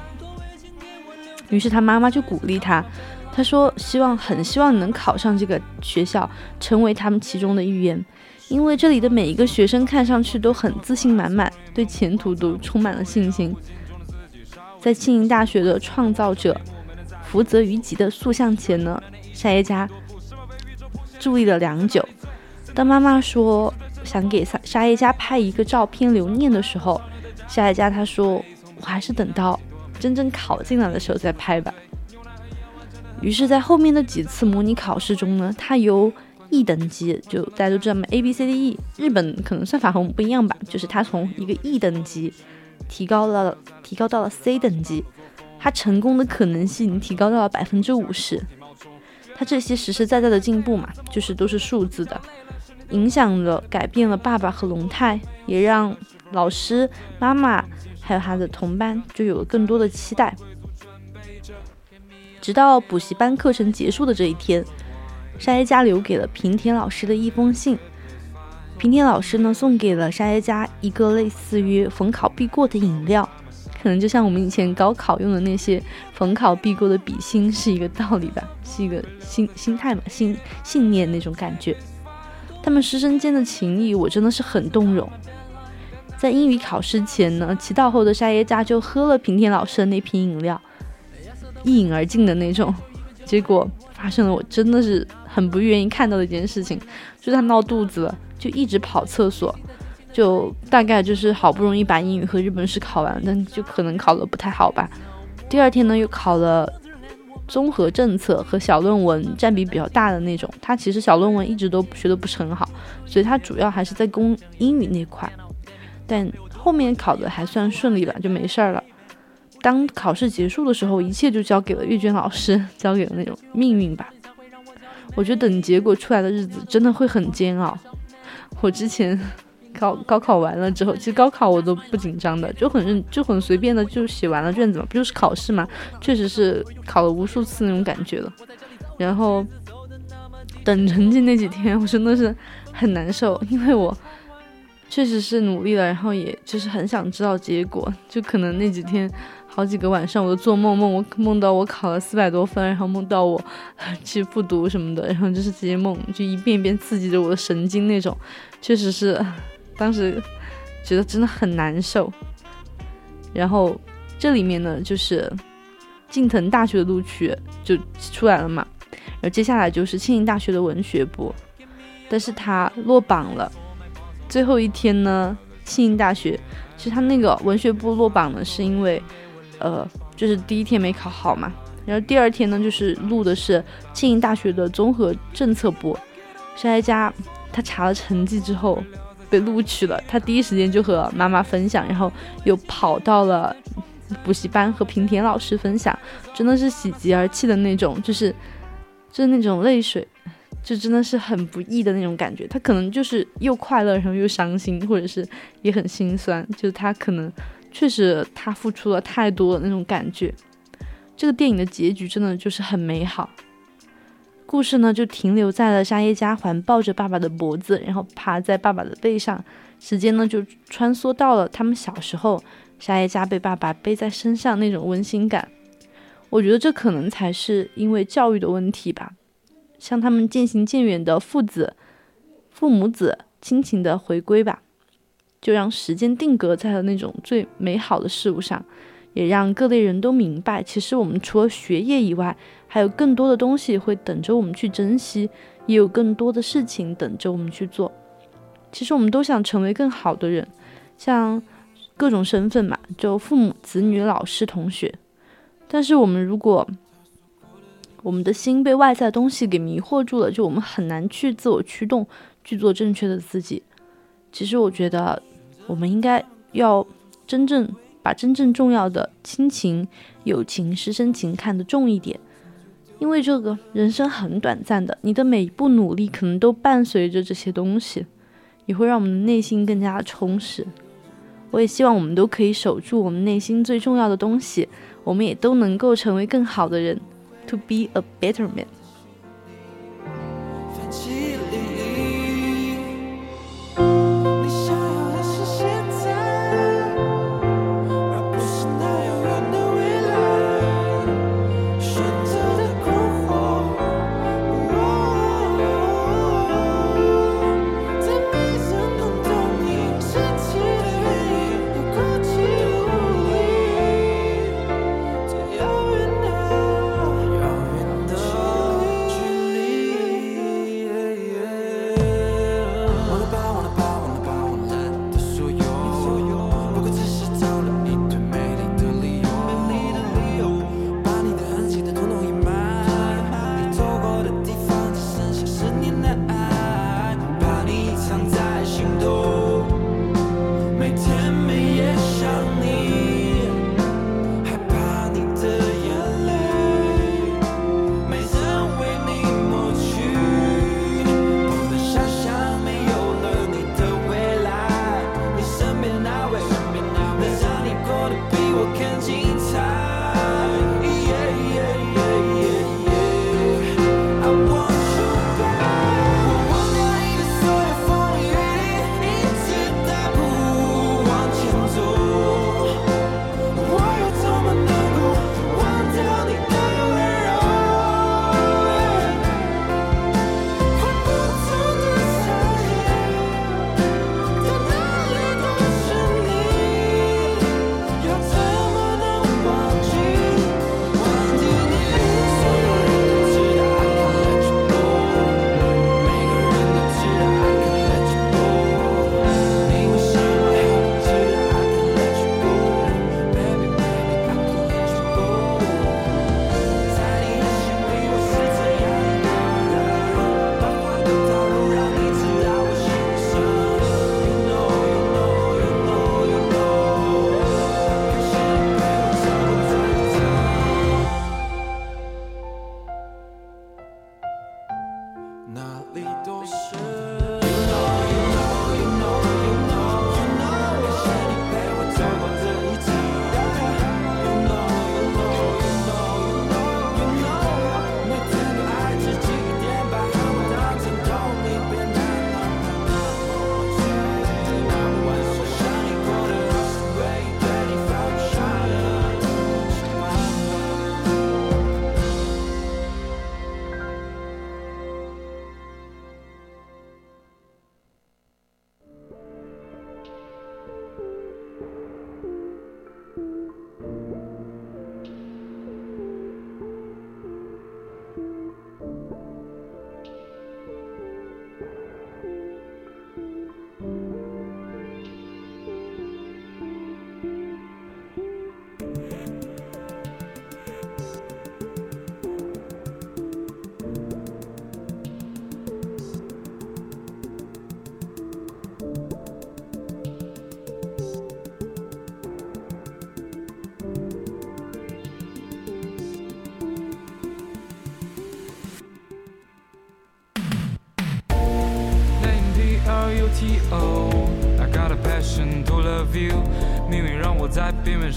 于是他妈妈就鼓励他，他说希望很希望能考上这个学校，成为他们其中的一员，因为这里的每一个学生看上去都很自信满满，对前途都充满了信心。在庆应大学的创造者福泽谕吉的塑像前呢，沙耶加注意了良久。当妈妈说想给沙沙耶加拍一个照片留念的时候，沙耶加他说：“我还是等到真正考进来的时候再拍吧。”于是，在后面的几次模拟考试中呢，他由 E 等级，就大家都知道嘛，A B C D E，日本可能算法和我们不一样吧，就是他从一个 E 等级。提高了，提高到了 C 等级，他成功的可能性提高到了百分之五十。他这些实实在在的进步嘛，就是都是数字的，影响了、改变了爸爸和龙太，也让老师、妈妈还有他的同伴就有了更多的期待。直到补习班课程结束的这一天，沙耶加留给了平田老师的一封信。平田老师呢，送给了沙耶加一个类似于逢考必过的饮料，可能就像我们以前高考用的那些逢考必过的笔芯是一个道理吧，是一个心心态嘛，信信念那种感觉。他们师生间的情谊，我真的是很动容。在英语考试前呢，祈祷后的沙耶加就喝了平田老师的那瓶饮料，一饮而尽的那种。结果发生了，我真的是很不愿意看到的一件事情，就是他闹肚子了。就一直跑厕所，就大概就是好不容易把英语和日本史考完，但就可能考得不太好吧。第二天呢，又考了综合政策和小论文，占比比较大的那种。他其实小论文一直都学得不是很好，所以他主要还是在攻英语那块。但后面考的还算顺利吧，就没事儿了。当考试结束的时候，一切就交给了阅卷老师，交给了那种命运吧。我觉得等结果出来的日子真的会很煎熬。我之前高高考完了之后，其实高考我都不紧张的，就很认就很随便的就写完了卷子嘛，不就是考试嘛，确实是考了无数次那种感觉了。然后等成绩那几天，我真的是很难受，因为我确实是努力了，然后也就是很想知道结果，就可能那几天。好几个晚上我都做梦，梦我梦到我考了四百多分，然后梦到我 去复读什么的，然后就是这些梦就一遍一遍刺激着我的神经那种，确实是当时觉得真的很难受。然后这里面呢，就是近藤大学的录取就出来了嘛，然后接下来就是庆应大学的文学部，但是他落榜了。最后一天呢，庆应大学其实他那个文学部落榜呢，是因为。呃，就是第一天没考好嘛，然后第二天呢，就是录的是庆应大学的综合政策部，沙一佳他查了成绩之后被录取了，他第一时间就和妈妈分享，然后又跑到了补习班和平田老师分享，真的是喜极而泣的那种，就是就是那种泪水，就真的是很不易的那种感觉，他可能就是又快乐，然后又伤心，或者是也很心酸，就是他可能。确实，他付出了太多那种感觉。这个电影的结局真的就是很美好。故事呢，就停留在了沙耶加环抱着爸爸的脖子，然后趴在爸爸的背上。时间呢，就穿梭到了他们小时候，沙耶加被爸爸背在身上那种温馨感。我觉得这可能才是因为教育的问题吧，像他们渐行渐远的父子、父母子亲情的回归吧。就让时间定格在了那种最美好的事物上，也让各类人都明白，其实我们除了学业以外，还有更多的东西会等着我们去珍惜，也有更多的事情等着我们去做。其实我们都想成为更好的人，像各种身份嘛，就父母、子女、老师、同学。但是我们如果我们的心被外在东西给迷惑住了，就我们很难去自我驱动，去做正确的自己。其实我觉得，我们应该要真正把真正重要的亲情、友情、师生情看得重一点，因为这个人生很短暂的，你的每一步努力可能都伴随着这些东西，也会让我们的内心更加充实。我也希望我们都可以守住我们内心最重要的东西，我们也都能够成为更好的人，to be a better man。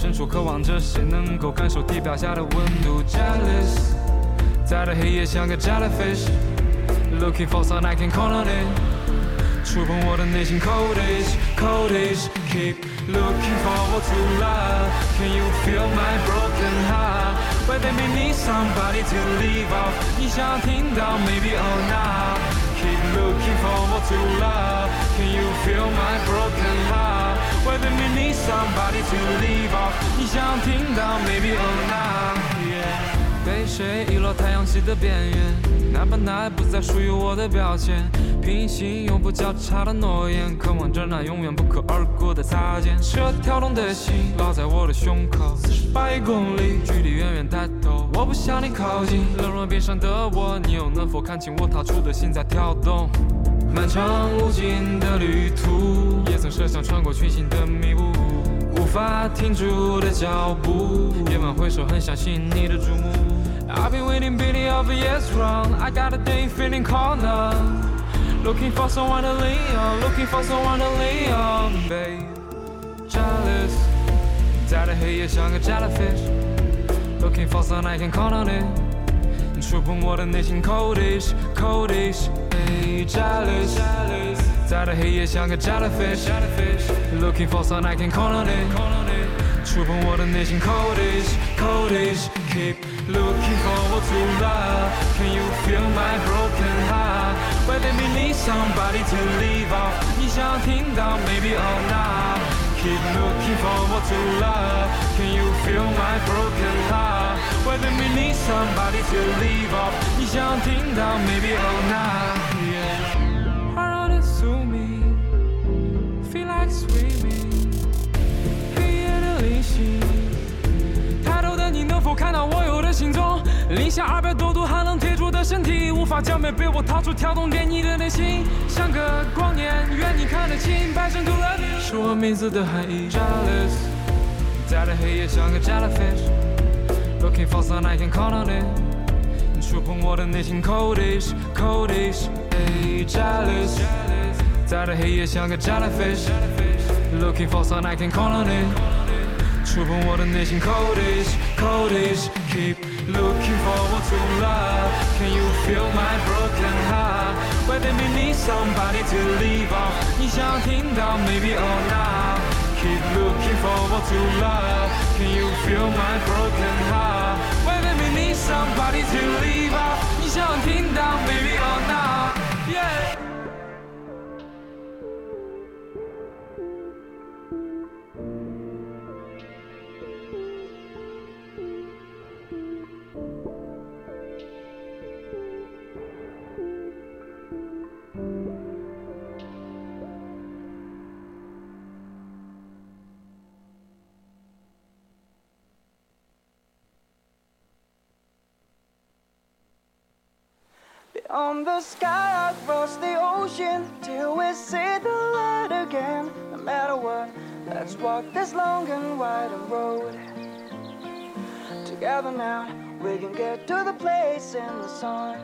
在边缘深处渴望着谁能够感受地表下的温度。Jealous，在这黑夜像个 jellyfish。Looking for someone I can call on it。触碰我的内心 codish，codish。Keep looking forward to love。Can you feel my broken heart? Where they may need somebody to leave off。你想听到 maybe or not。Keep looking forward to love. Can you feel my broken heart? Whether me need somebody to leave off，你想听到 maybe or not？被谁遗落太阳系的边缘？哪怕那不再属于我的标签。平行永不交叉的诺言，渴望着那永远不可而过的擦肩。这跳动的心烙在我的胸口，四十八亿公里，距离远远抬头。我不向你靠近，冷若冰山的我，你又能否看清我踏出的心在跳动？漫长无尽的旅途，也曾设想穿过群星的迷雾，无法停住的脚步。夜晚回首，很相信你的注目。I've been waiting, beating of a yes wrong. I got a day feeling corner. Looking for someone to lean on, looking for someone to lean on, babe. Jealous，在这黑夜像个 jellyfish。Looking for someone I can count on it. 触碰我的内心 codish codish，hey jealous，在这黑夜像个 jellyfish，looking for someone I can count on it，触碰我的内心 codish codish，keep looking forward to love，can you feel my broken heart？Where they may need somebody to leave off，你想听到 maybe or not？Keep looking forward to love. Can you feel my broken heart? Whether we need somebody to leave off，你想听到 maybe or not? 下二百多度寒冷铁铸的身体，无法将美被我掏出跳动涟漪的内心，像个光年，愿你看得清。白衬 to love you，是我名字的含义。Jealous，在这黑夜像个 jellyfish，looking for some I can call on it。触碰我的内心 coldish，coldish。jealous，在这黑夜像个 jellyfish，looking for someone I can count on it。触碰我的内心 coldish，coldish keep looking forward to love can you feel my broken heart whether me need somebody to leave off 你想听到 maybe or not keep looking forward to love can you feel my broken heart whether me need somebody to leave off 你想听到 maybe or not yeah On the sky across the ocean till we see the light again. No matter what, let's walk this long and wide road. Together now, we can get to the place in the sun.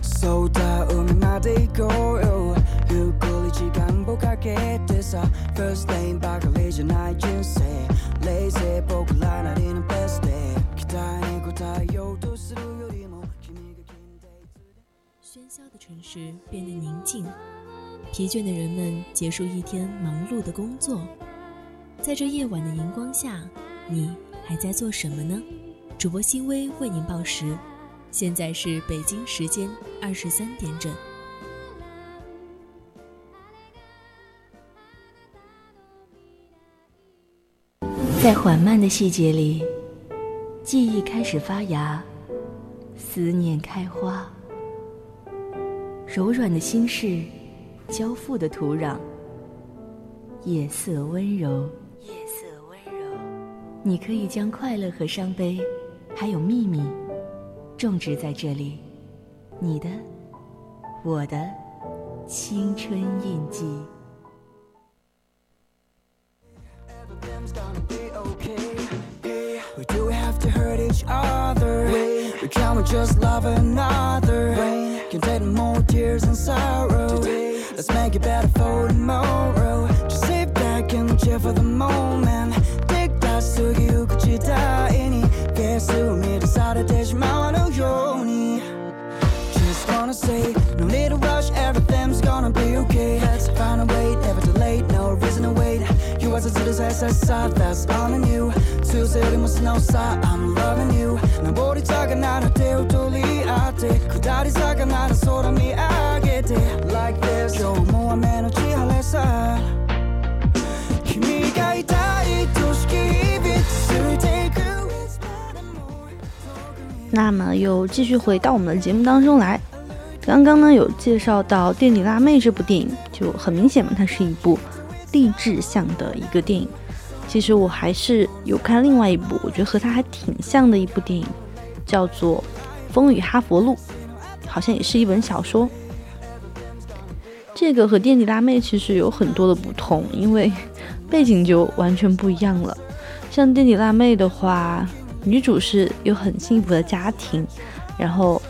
쏟아오는 나를 고요 유골이지 반복하게 돼서 First lane 박을리지 나의 인생 레이세 보고 나날이는 best day 기다리고 다요도 스루 城市变得宁静，疲倦的人们结束一天忙碌的工作，在这夜晚的荧光下，你还在做什么呢？主播新微为您报时，现在是北京时间二十三点整。在缓慢的细节里，记忆开始发芽，思念开花。柔软的心事，交付的土壤，夜色温柔。夜色温柔，你可以将快乐和伤悲，还有秘密，种植在这里。你的，我的，青春印记。Everything's gonna be okay. Hey, we do have to hurt each other. We can we just love another? Can can take no more tears and sorrow. Let's make it better for tomorrow. Just sit back and chill for the moment. Take that 속이 굳이 다이니 계속 미래사를 대신만은 요니. Just wanna say, no need to rush, everything's gonna be okay. You was a to the SSR, that's all on you. Tuesday, we must know, I'm loving you. 난 머리 작아 나를 떼어 돌리 아대 그 다리 작아 나를 소름이 알게 돼 Like this, 겨우 모아면 어찌할래서 힘이가 있다 이 도시기 빛을 take you 那么又继续回到我们的节目当中来。刚刚呢有介绍到《垫底辣妹》这部电影，就很明显嘛，它是一部 励志向的一个电影。其实我还是有看另外一部，我觉得和它还挺像的一部电影，叫做《风雨哈佛路》，好像也是一本小说。这个和《垫底辣妹》其实有很多的不同，因为背景就完全不一样了。像《垫底辣妹》的话，女主是有很幸福的家庭，然后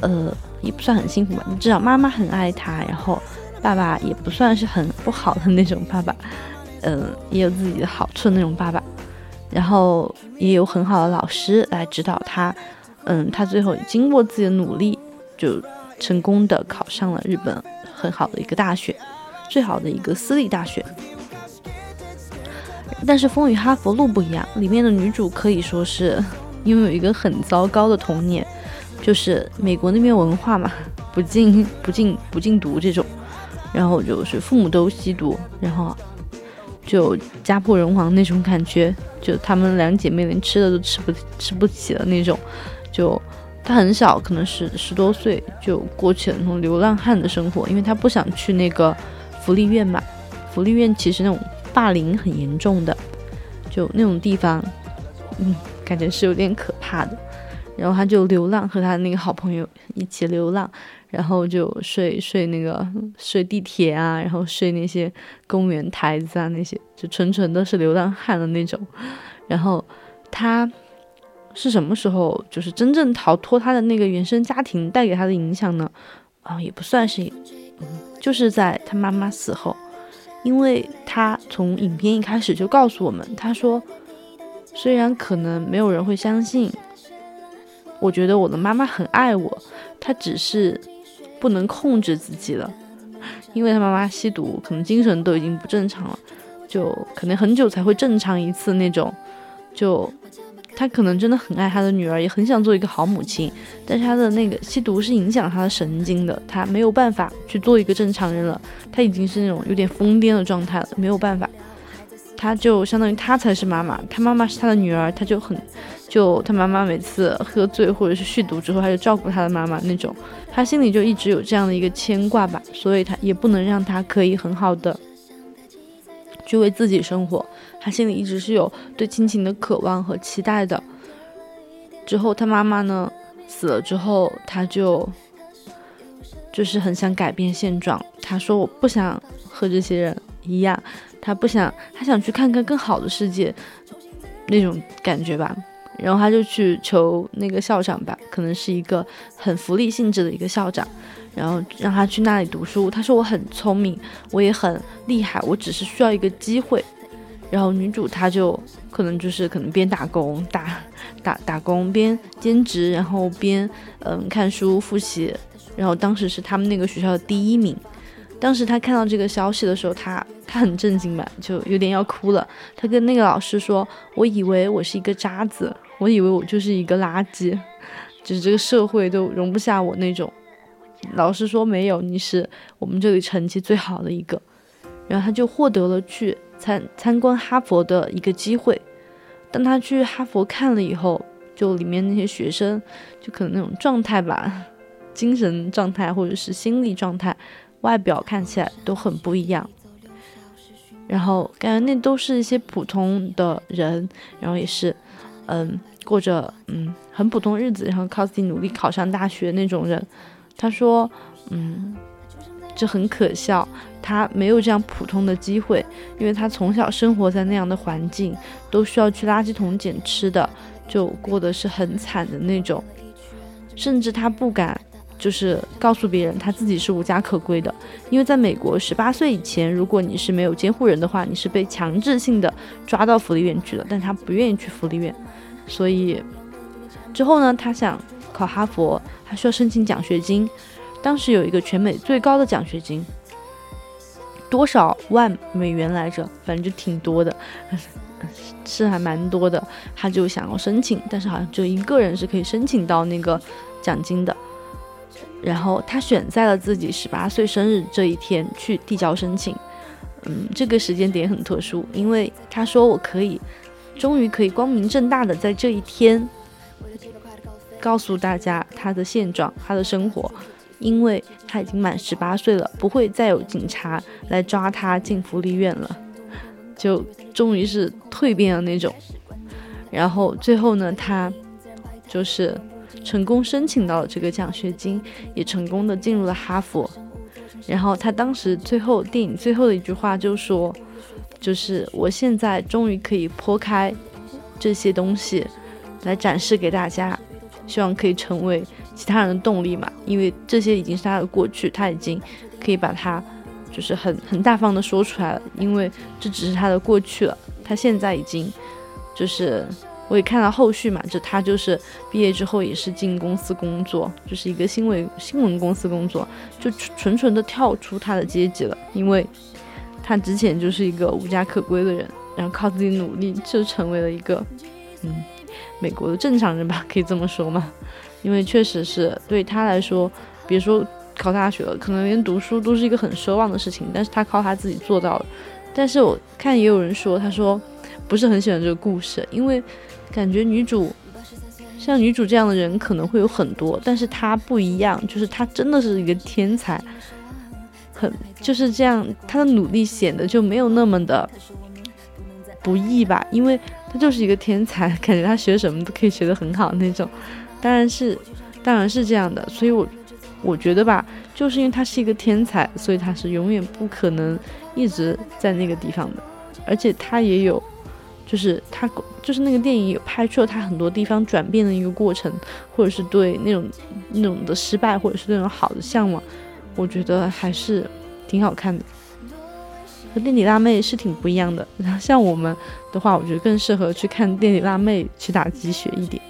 呃。也不算很幸福吧，至少妈妈很爱她，然后爸爸也不算是很不好的那种爸爸，嗯，也有自己的好处的那种爸爸，然后也有很好的老师来指导他，嗯，他最后经过自己的努力，就成功的考上了日本很好的一个大学，最好的一个私立大学。但是《风雨哈佛路》不一样，里面的女主可以说是拥有一个很糟糕的童年。就是美国那边文化嘛，不禁不禁不禁毒这种，然后就是父母都吸毒，然后就家破人亡那种感觉，就她们两姐妹连吃的都吃不吃不起的那种，就她很小，可能是十多岁就过起了那种流浪汉的生活，因为她不想去那个福利院嘛，福利院其实那种霸凌很严重的，就那种地方，嗯，感觉是有点可怕的。然后他就流浪，和他那个好朋友一起流浪，然后就睡睡那个睡地铁啊，然后睡那些公园台子啊，那些就纯纯的是流浪汉的那种。然后他是什么时候就是真正逃脱他的那个原生家庭带给他的影响呢？啊，也不算是，嗯，就是在他妈妈死后，因为他从影片一开始就告诉我们，他说虽然可能没有人会相信。我觉得我的妈妈很爱我，她只是不能控制自己了，因为他妈妈吸毒，可能精神都已经不正常了，就可能很久才会正常一次那种。就他可能真的很爱他的女儿，也很想做一个好母亲，但是他的那个吸毒是影响他的神经的，他没有办法去做一个正常人了，他已经是那种有点疯癫的状态了，没有办法。他就相当于他才是妈妈，他妈妈是他的女儿，他就很，就他妈妈每次喝醉或者是酗毒之后，他就照顾他的妈妈那种，他心里就一直有这样的一个牵挂吧，所以他也不能让他可以很好的去为自己生活，他心里一直是有对亲情的渴望和期待的。之后他妈妈呢死了之后，他就就是很想改变现状，他说我不想和这些人一样。他不想，他想去看看更好的世界，那种感觉吧。然后他就去求那个校长吧，可能是一个很福利性质的一个校长，然后让他去那里读书。他说我很聪明，我也很厉害，我只是需要一个机会。然后女主她就可能就是可能边打工打打打工边兼职，然后边嗯看书复习。然后当时是他们那个学校的第一名。当时他看到这个消息的时候，他他很震惊吧，就有点要哭了。他跟那个老师说：“我以为我是一个渣子，我以为我就是一个垃圾，就是这个社会都容不下我那种。”老师说：“没有，你是我们这里成绩最好的一个。”然后他就获得了去参参观哈佛的一个机会。当他去哈佛看了以后，就里面那些学生，就可能那种状态吧，精神状态或者是心理状态。外表看起来都很不一样，然后感觉那都是一些普通的人，然后也是，嗯，过着嗯很普通日子，然后靠自己努力考上大学那种人。他说，嗯，这很可笑，他没有这样普通的机会，因为他从小生活在那样的环境，都需要去垃圾桶捡吃的，就过得是很惨的那种，甚至他不敢。就是告诉别人他自己是无家可归的，因为在美国，十八岁以前，如果你是没有监护人的话，你是被强制性的抓到福利院去的。但他不愿意去福利院，所以之后呢，他想考哈佛，他需要申请奖学金。当时有一个全美最高的奖学金，多少万美元来着？反正就挺多的，是还蛮多的。他就想要申请，但是好像只有一个人是可以申请到那个奖金的。然后他选在了自己十八岁生日这一天去递交申请，嗯，这个时间点很特殊，因为他说我可以，终于可以光明正大的在这一天告诉大家他的现状，他的生活，因为他已经满十八岁了，不会再有警察来抓他进福利院了，就终于是蜕变了那种。然后最后呢，他就是。成功申请到了这个奖学金，也成功的进入了哈佛。然后他当时最后电影最后的一句话就说：“就是我现在终于可以剖开这些东西来展示给大家，希望可以成为其他人的动力嘛。因为这些已经是他的过去，他已经可以把它就是很很大方的说出来了。因为这只是他的过去了，他现在已经就是。”我也看到后续嘛，就他就是毕业之后也是进公司工作，就是一个新闻新闻公司工作，就纯纯的跳出他的阶级了，因为他之前就是一个无家可归的人，然后靠自己努力就成为了一个嗯美国的正常人吧，可以这么说吗？因为确实是对他来说，别说考大学了，可能连读书都是一个很奢望的事情，但是他靠他自己做到了。但是我看也有人说，他说不是很喜欢这个故事，因为。感觉女主像女主这样的人可能会有很多，但是她不一样，就是她真的是一个天才，很就是这样，他的努力显得就没有那么的不易吧，因为他就是一个天才，感觉他学什么都可以学得很好那种。当然是，当然是这样的，所以我我觉得吧，就是因为他是一个天才，所以他是永远不可能一直在那个地方的，而且他也有。就是他，就是那个电影有拍出了他很多地方转变的一个过程，或者是对那种那种的失败，或者是那种好的向往，我觉得还是挺好看的。和垫底辣妹是挺不一样的，然 后像我们的话，我觉得更适合去看垫底辣妹去打鸡血一点。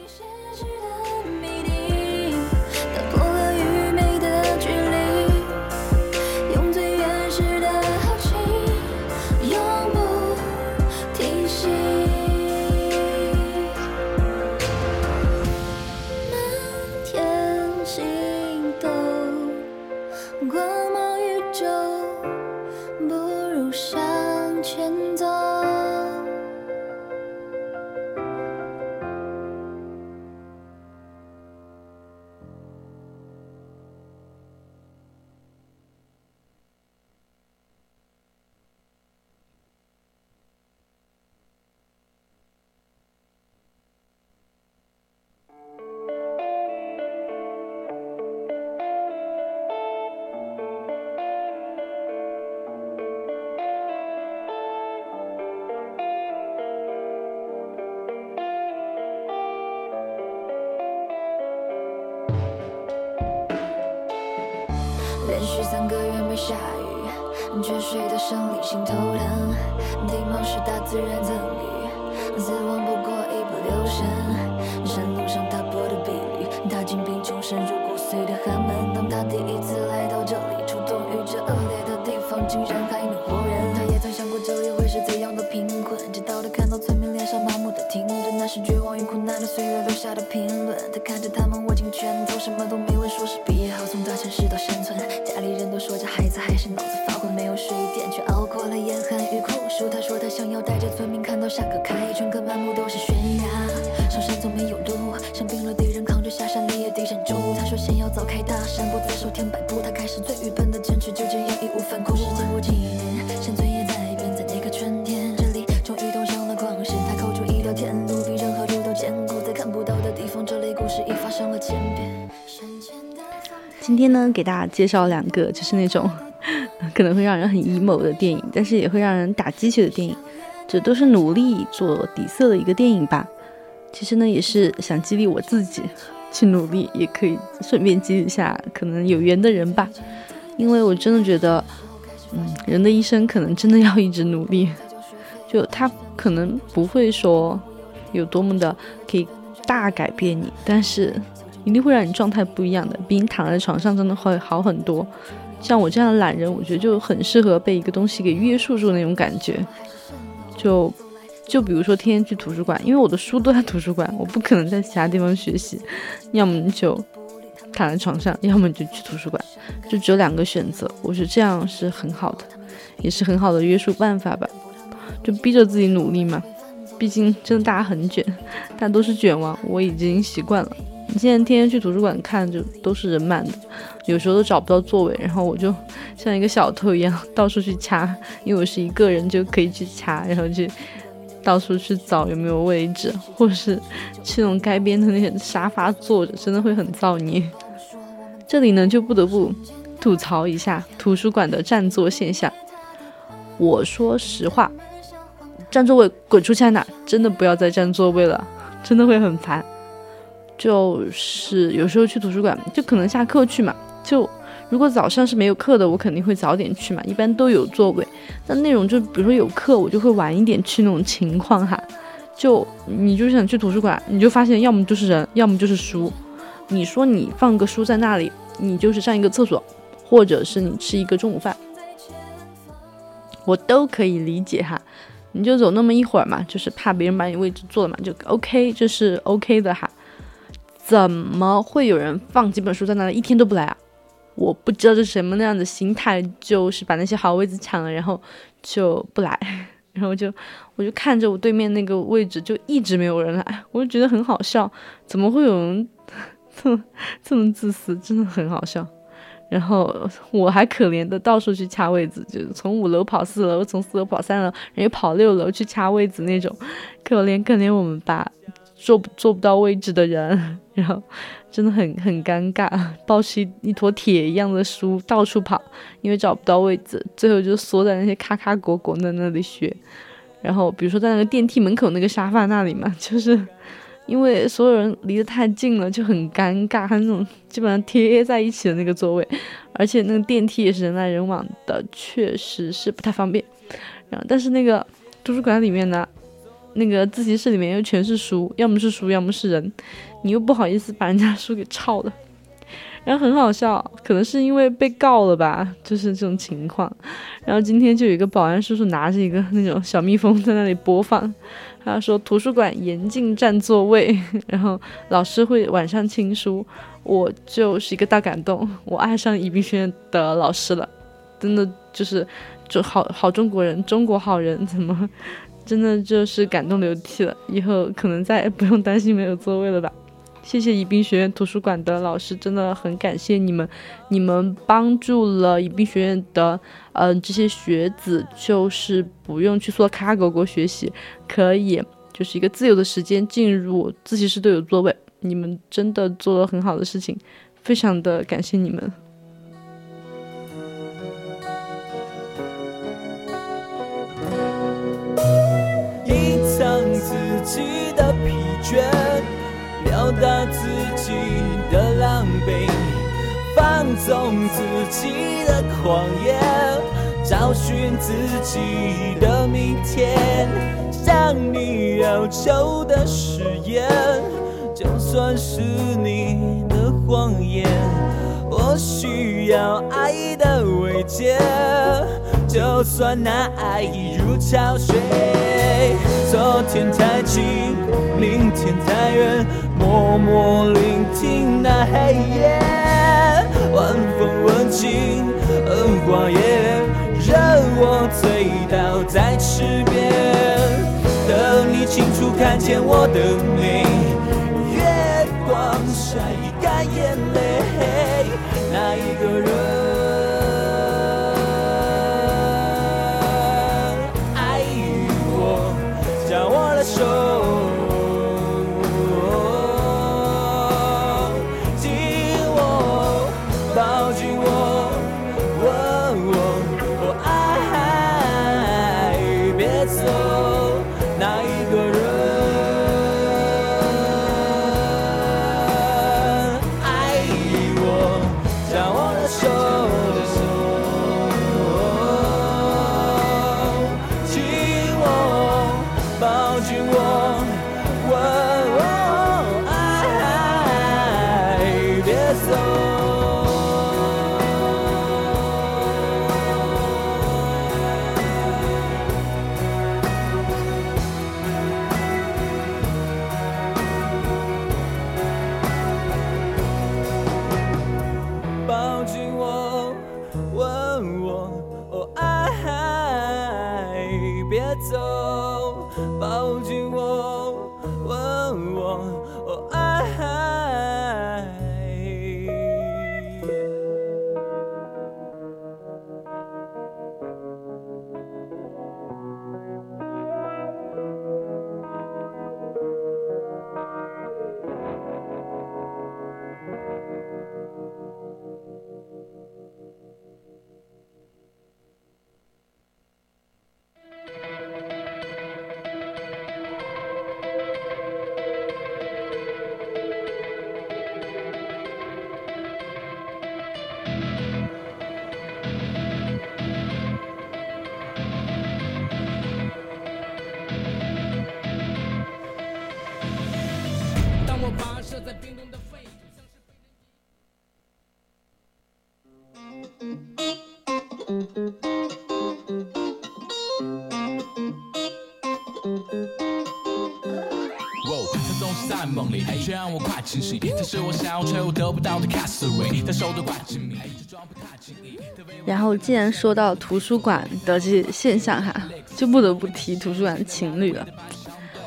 给大家介绍两个，就是那种 可能会让人很 emo 的电影，但是也会让人打鸡血的电影。这都是努力做底色的一个电影吧。其实呢，也是想激励我自己，去努力，也可以顺便激励一下可能有缘的人吧。因为我真的觉得，嗯，人的一生可能真的要一直努力，就他可能不会说有多么的可以大改变你，但是一定会让你状态不一样的，比你躺在床上真的会好很多。像我这样的懒人，我觉得就很适合被一个东西给约束住那种感觉。就就比如说天天去图书馆，因为我的书都在图书馆，我不可能在其他地方学习，要么你就躺在床上，要么你就去图书馆，就只有两个选择。我觉得这样是很好的，也是很好的约束办法吧，就逼着自己努力嘛。毕竟真的大家很卷，大家都是卷王，我已经习惯了。你现在天天去图书馆看，就都是人满的，有时候都找不到座位，然后我就像一个小偷一样到处去掐，因为我是一个人就可以去掐，然后去到处去找有没有位置，或是去那种街边的那些沙发坐着，真的会很造孽。这里呢就不得不吐槽一下图书馆的占座现象。我说实话，占座位滚出去哪，真的不要再占座位了，真的会很烦。就是有时候去图书馆，就可能下课去嘛。就如果早上是没有课的，我肯定会早点去嘛，一般都有座位。但那种就比如说有课，我就会晚一点去那种情况哈。就你就想去图书馆，你就发现要么就是人，要么就是书。你说你放个书在那里，你就是上一个厕所，或者是你吃一个中午饭，我都可以理解哈。你就走那么一会儿嘛，就是怕别人把你位置坐了嘛，就 OK，这是 OK 的哈。怎么会有人放几本书在那里一天都不来啊？我不知道是什么那样的心态，就是把那些好位子抢了，然后就不来，然后就我就看着我对面那个位置就一直没有人来，我就觉得很好笑，怎么会有人 这么这么自私，真的很好笑。然后我还可怜的到处去掐位子，就是从五楼跑四楼，从四楼跑三楼，然后跑六楼去掐位子那种，可怜可怜我们吧。坐不坐不到位置的人，然后真的很很尴尬，抱起一坨铁一样的书到处跑，因为找不到位置，最后就缩在那些卡卡果果的那里学。然后比如说在那个电梯门口那个沙发那里嘛，就是因为所有人离得太近了，就很尴尬，他那种基本上贴在一起的那个座位，而且那个电梯也是人来人往的，确实是不太方便。然后但是那个图书馆里面呢。那个自习室里面又全是书，要么是书，要么是人，你又不好意思把人家书给抄了，然后很好笑，可能是因为被告了吧，就是这种情况。然后今天就有一个保安叔叔拿着一个那种小蜜蜂在那里播放，他说图书馆严禁占座位，然后老师会晚上清书。我就是一个大感动，我爱上宜宾学院的老师了，真的就是就好好中国人，中国好人怎么？真的就是感动流涕了，以后可能再也不用担心没有座位了吧？谢谢宜宾学院图书馆的老师，真的很感谢你们，你们帮助了宜宾学院的嗯这些学子，就是不用去做卡卡狗狗学习，可以就是一个自由的时间进入自习室都有座位，你们真的做了很好的事情，非常的感谢你们。表达自己的狼狈，放纵自己的狂野，找寻自己的明天。向你要求的誓言，就算是你的谎言。我需要爱的慰藉。就算那爱已如潮水，昨天太近，明天太远，默默聆听那黑夜，晚风吻尽恩花叶，任我醉倒在池边，等你清楚看见我的美，月光晒干眼泪，那一个人。然后，既然说到图书馆的这些现象哈，就不得不提图书馆情侣了。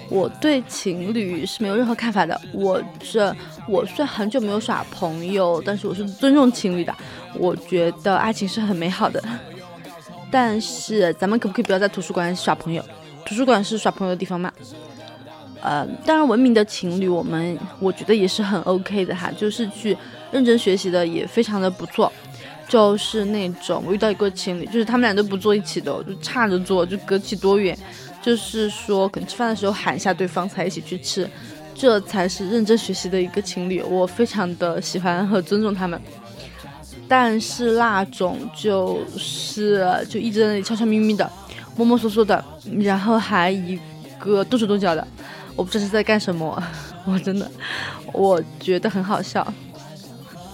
我对情侣是没有任何看法的。我这我虽然很久没有耍朋友，但是我是尊重情侣的。我觉得爱情是很美好的。但是咱们可不可以不要在图书馆耍朋友？图书馆是耍朋友的地方吗？呃，当然，文明的情侣，我们我觉得也是很 OK 的哈，就是去认真学习的，也非常的不错。就是那种我遇到一个情侣，就是他们俩都不坐一起的，就差着坐，就隔起多远。就是说，可能吃饭的时候喊一下对方才一起去吃，这才是认真学习的一个情侣。我非常的喜欢和尊重他们。但是那种就是就一直在那里悄悄咪咪的、摸摸索索的，然后还一个动手动脚的，我不知道是在干什么。我真的，我觉得很好笑。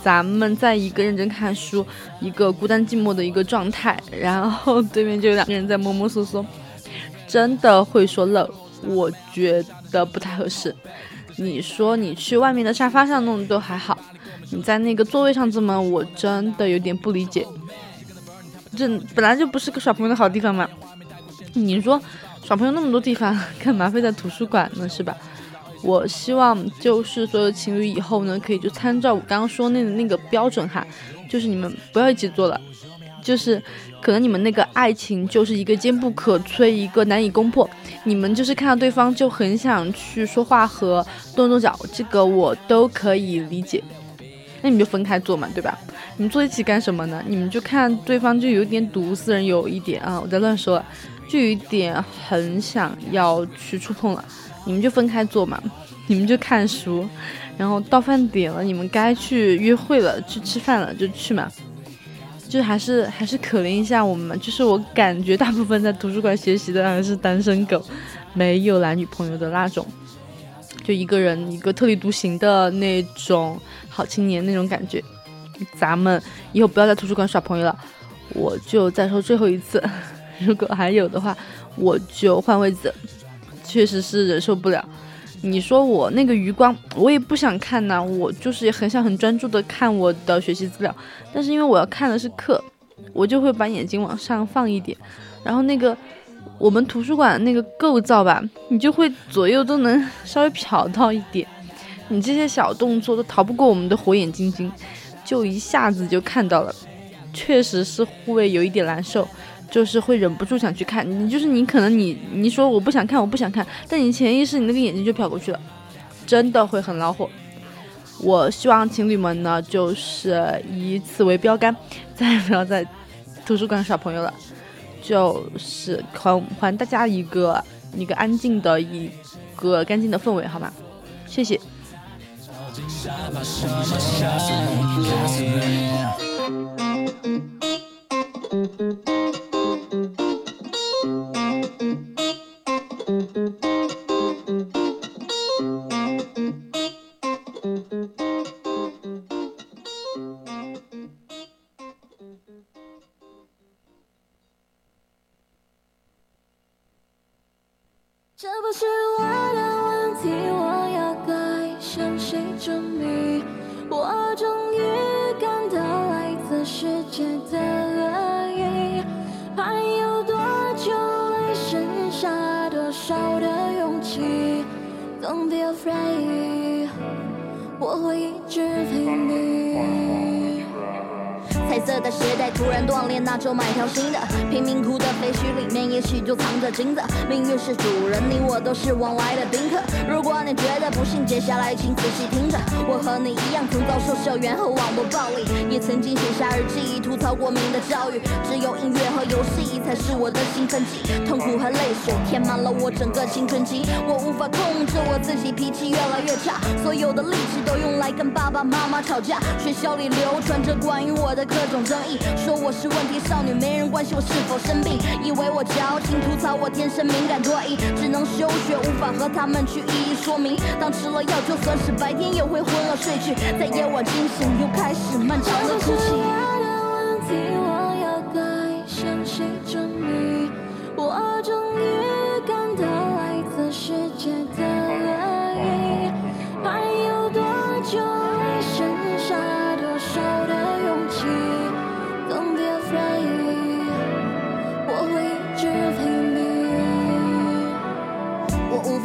咱们在一个认真看书、一个孤单寂寞的一个状态，然后 对面就有两个人在摸摸索索。真的会说漏，我觉得不太合适。你说你去外面的沙发上弄都还好，你在那个座位上这么，我真的有点不理解。这本来就不是个耍朋友的好地方嘛。你说耍朋友那么多地方，干嘛非在图书馆呢？是吧？我希望就是所有情侣以后呢，可以就参照我刚刚说那的那个标准哈，就是你们不要一起做了，就是。可能你们那个爱情就是一个坚不可摧，一个难以攻破。你们就是看到对方就很想去说话和动动脚，这个我都可以理解。那你们就分开做嘛，对吧？你们坐一起干什么呢？你们就看对方就有点毒死人，有一点啊，我在乱说，就有一点很想要去触碰了。你们就分开做嘛，你们就看书，然后到饭点了，你们该去约会了，去吃饭了就去嘛。就还是还是可怜一下我们，就是我感觉大部分在图书馆学习的还是单身狗，没有男女朋友的那种，就一个人一个特立独行的那种好青年那种感觉。咱们以后不要在图书馆耍朋友了，我就再说最后一次，如果还有的话，我就换位子，确实是忍受不了。你说我那个余光，我也不想看呐，我就是也很想很专注的看我的学习资料，但是因为我要看的是课，我就会把眼睛往上放一点，然后那个我们图书馆那个构造吧，你就会左右都能 稍微瞟到一点，你这些小动作都逃不过我们的火眼金睛，就一下子就看到了，确实是会有一点难受。就是会忍不住想去看你，就是你可能你你说我不想看，我不想看，但你潜意识你那个眼睛就瞟过去了，真的会很恼火。我希望情侣们呢，就是以此为标杆，再也不要在图书馆耍朋友了，就是还还大家一个一个安静的一个干净的氛围，好吗？谢谢。不是我的问题，我要该向谁证明？我终于感到来自世界的恶意，还有多久会剩下多少的勇气？Don't be afraid，我会一直陪你。彩色的鞋带突然断裂，那就买条新的。贫民窟的废墟里面，也许就藏着金子。命运是主人，你我都是往来的宾客。如果你觉得不幸，接下来请仔细听着。我和你一样，曾遭受校园和网络暴力，也曾经写下日记，吐槽过民的教育。只有音乐和游戏才是我的兴奋剂，痛苦和泪水填满了我整个青春期。我无法控制我自己，脾气越来越差，所有的力气都用来跟爸爸妈妈吵架。学校里流传着关于我的课种争议，说我是问题少女，没人关心我是否生病，以为我矫情，吐槽我天生敏感多疑，只能休学，无法和他们去一一说明。当吃了药，就算是白天也会昏了睡去，在夜晚惊醒，又开始漫长的哭泣。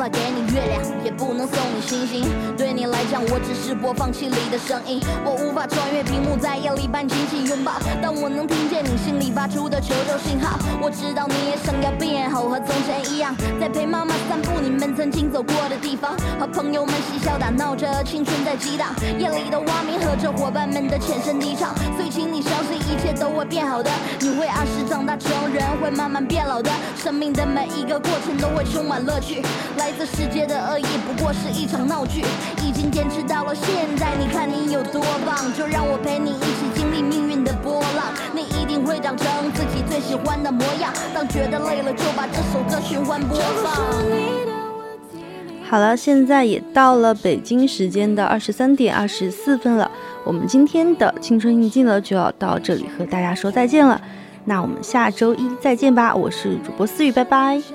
法给你月亮，不能送你星星。对你来讲，我只是播放器里的声音。我无法穿越屏幕，在夜里般紧紧拥抱，但我能听见你心里发出的求救信号。我知道你也想要变好，和从前一样，在陪妈妈散步你们曾经走过的地方，和朋友们嬉笑打闹着，青春在激荡。夜里的蛙鸣和着伙伴们的浅声低唱，所以请你相信一切都会变好的。你会按时长大成人，会慢慢变老的。生命的每一个过程都会充满乐趣。来自世界的恶意不过是一场闹剧，已经坚持到了现在，你看你有多棒！就让我陪你一起经历命运的波浪，你一定会长成自己最喜欢的模样。当觉得累了，就把这首歌循环播放。好了，现在也到了北京时间的二十三点二十四分了，我们今天的青春印记呢就要到这里和大家说再见了。那我们下周一再见吧，我是主播思雨，拜拜。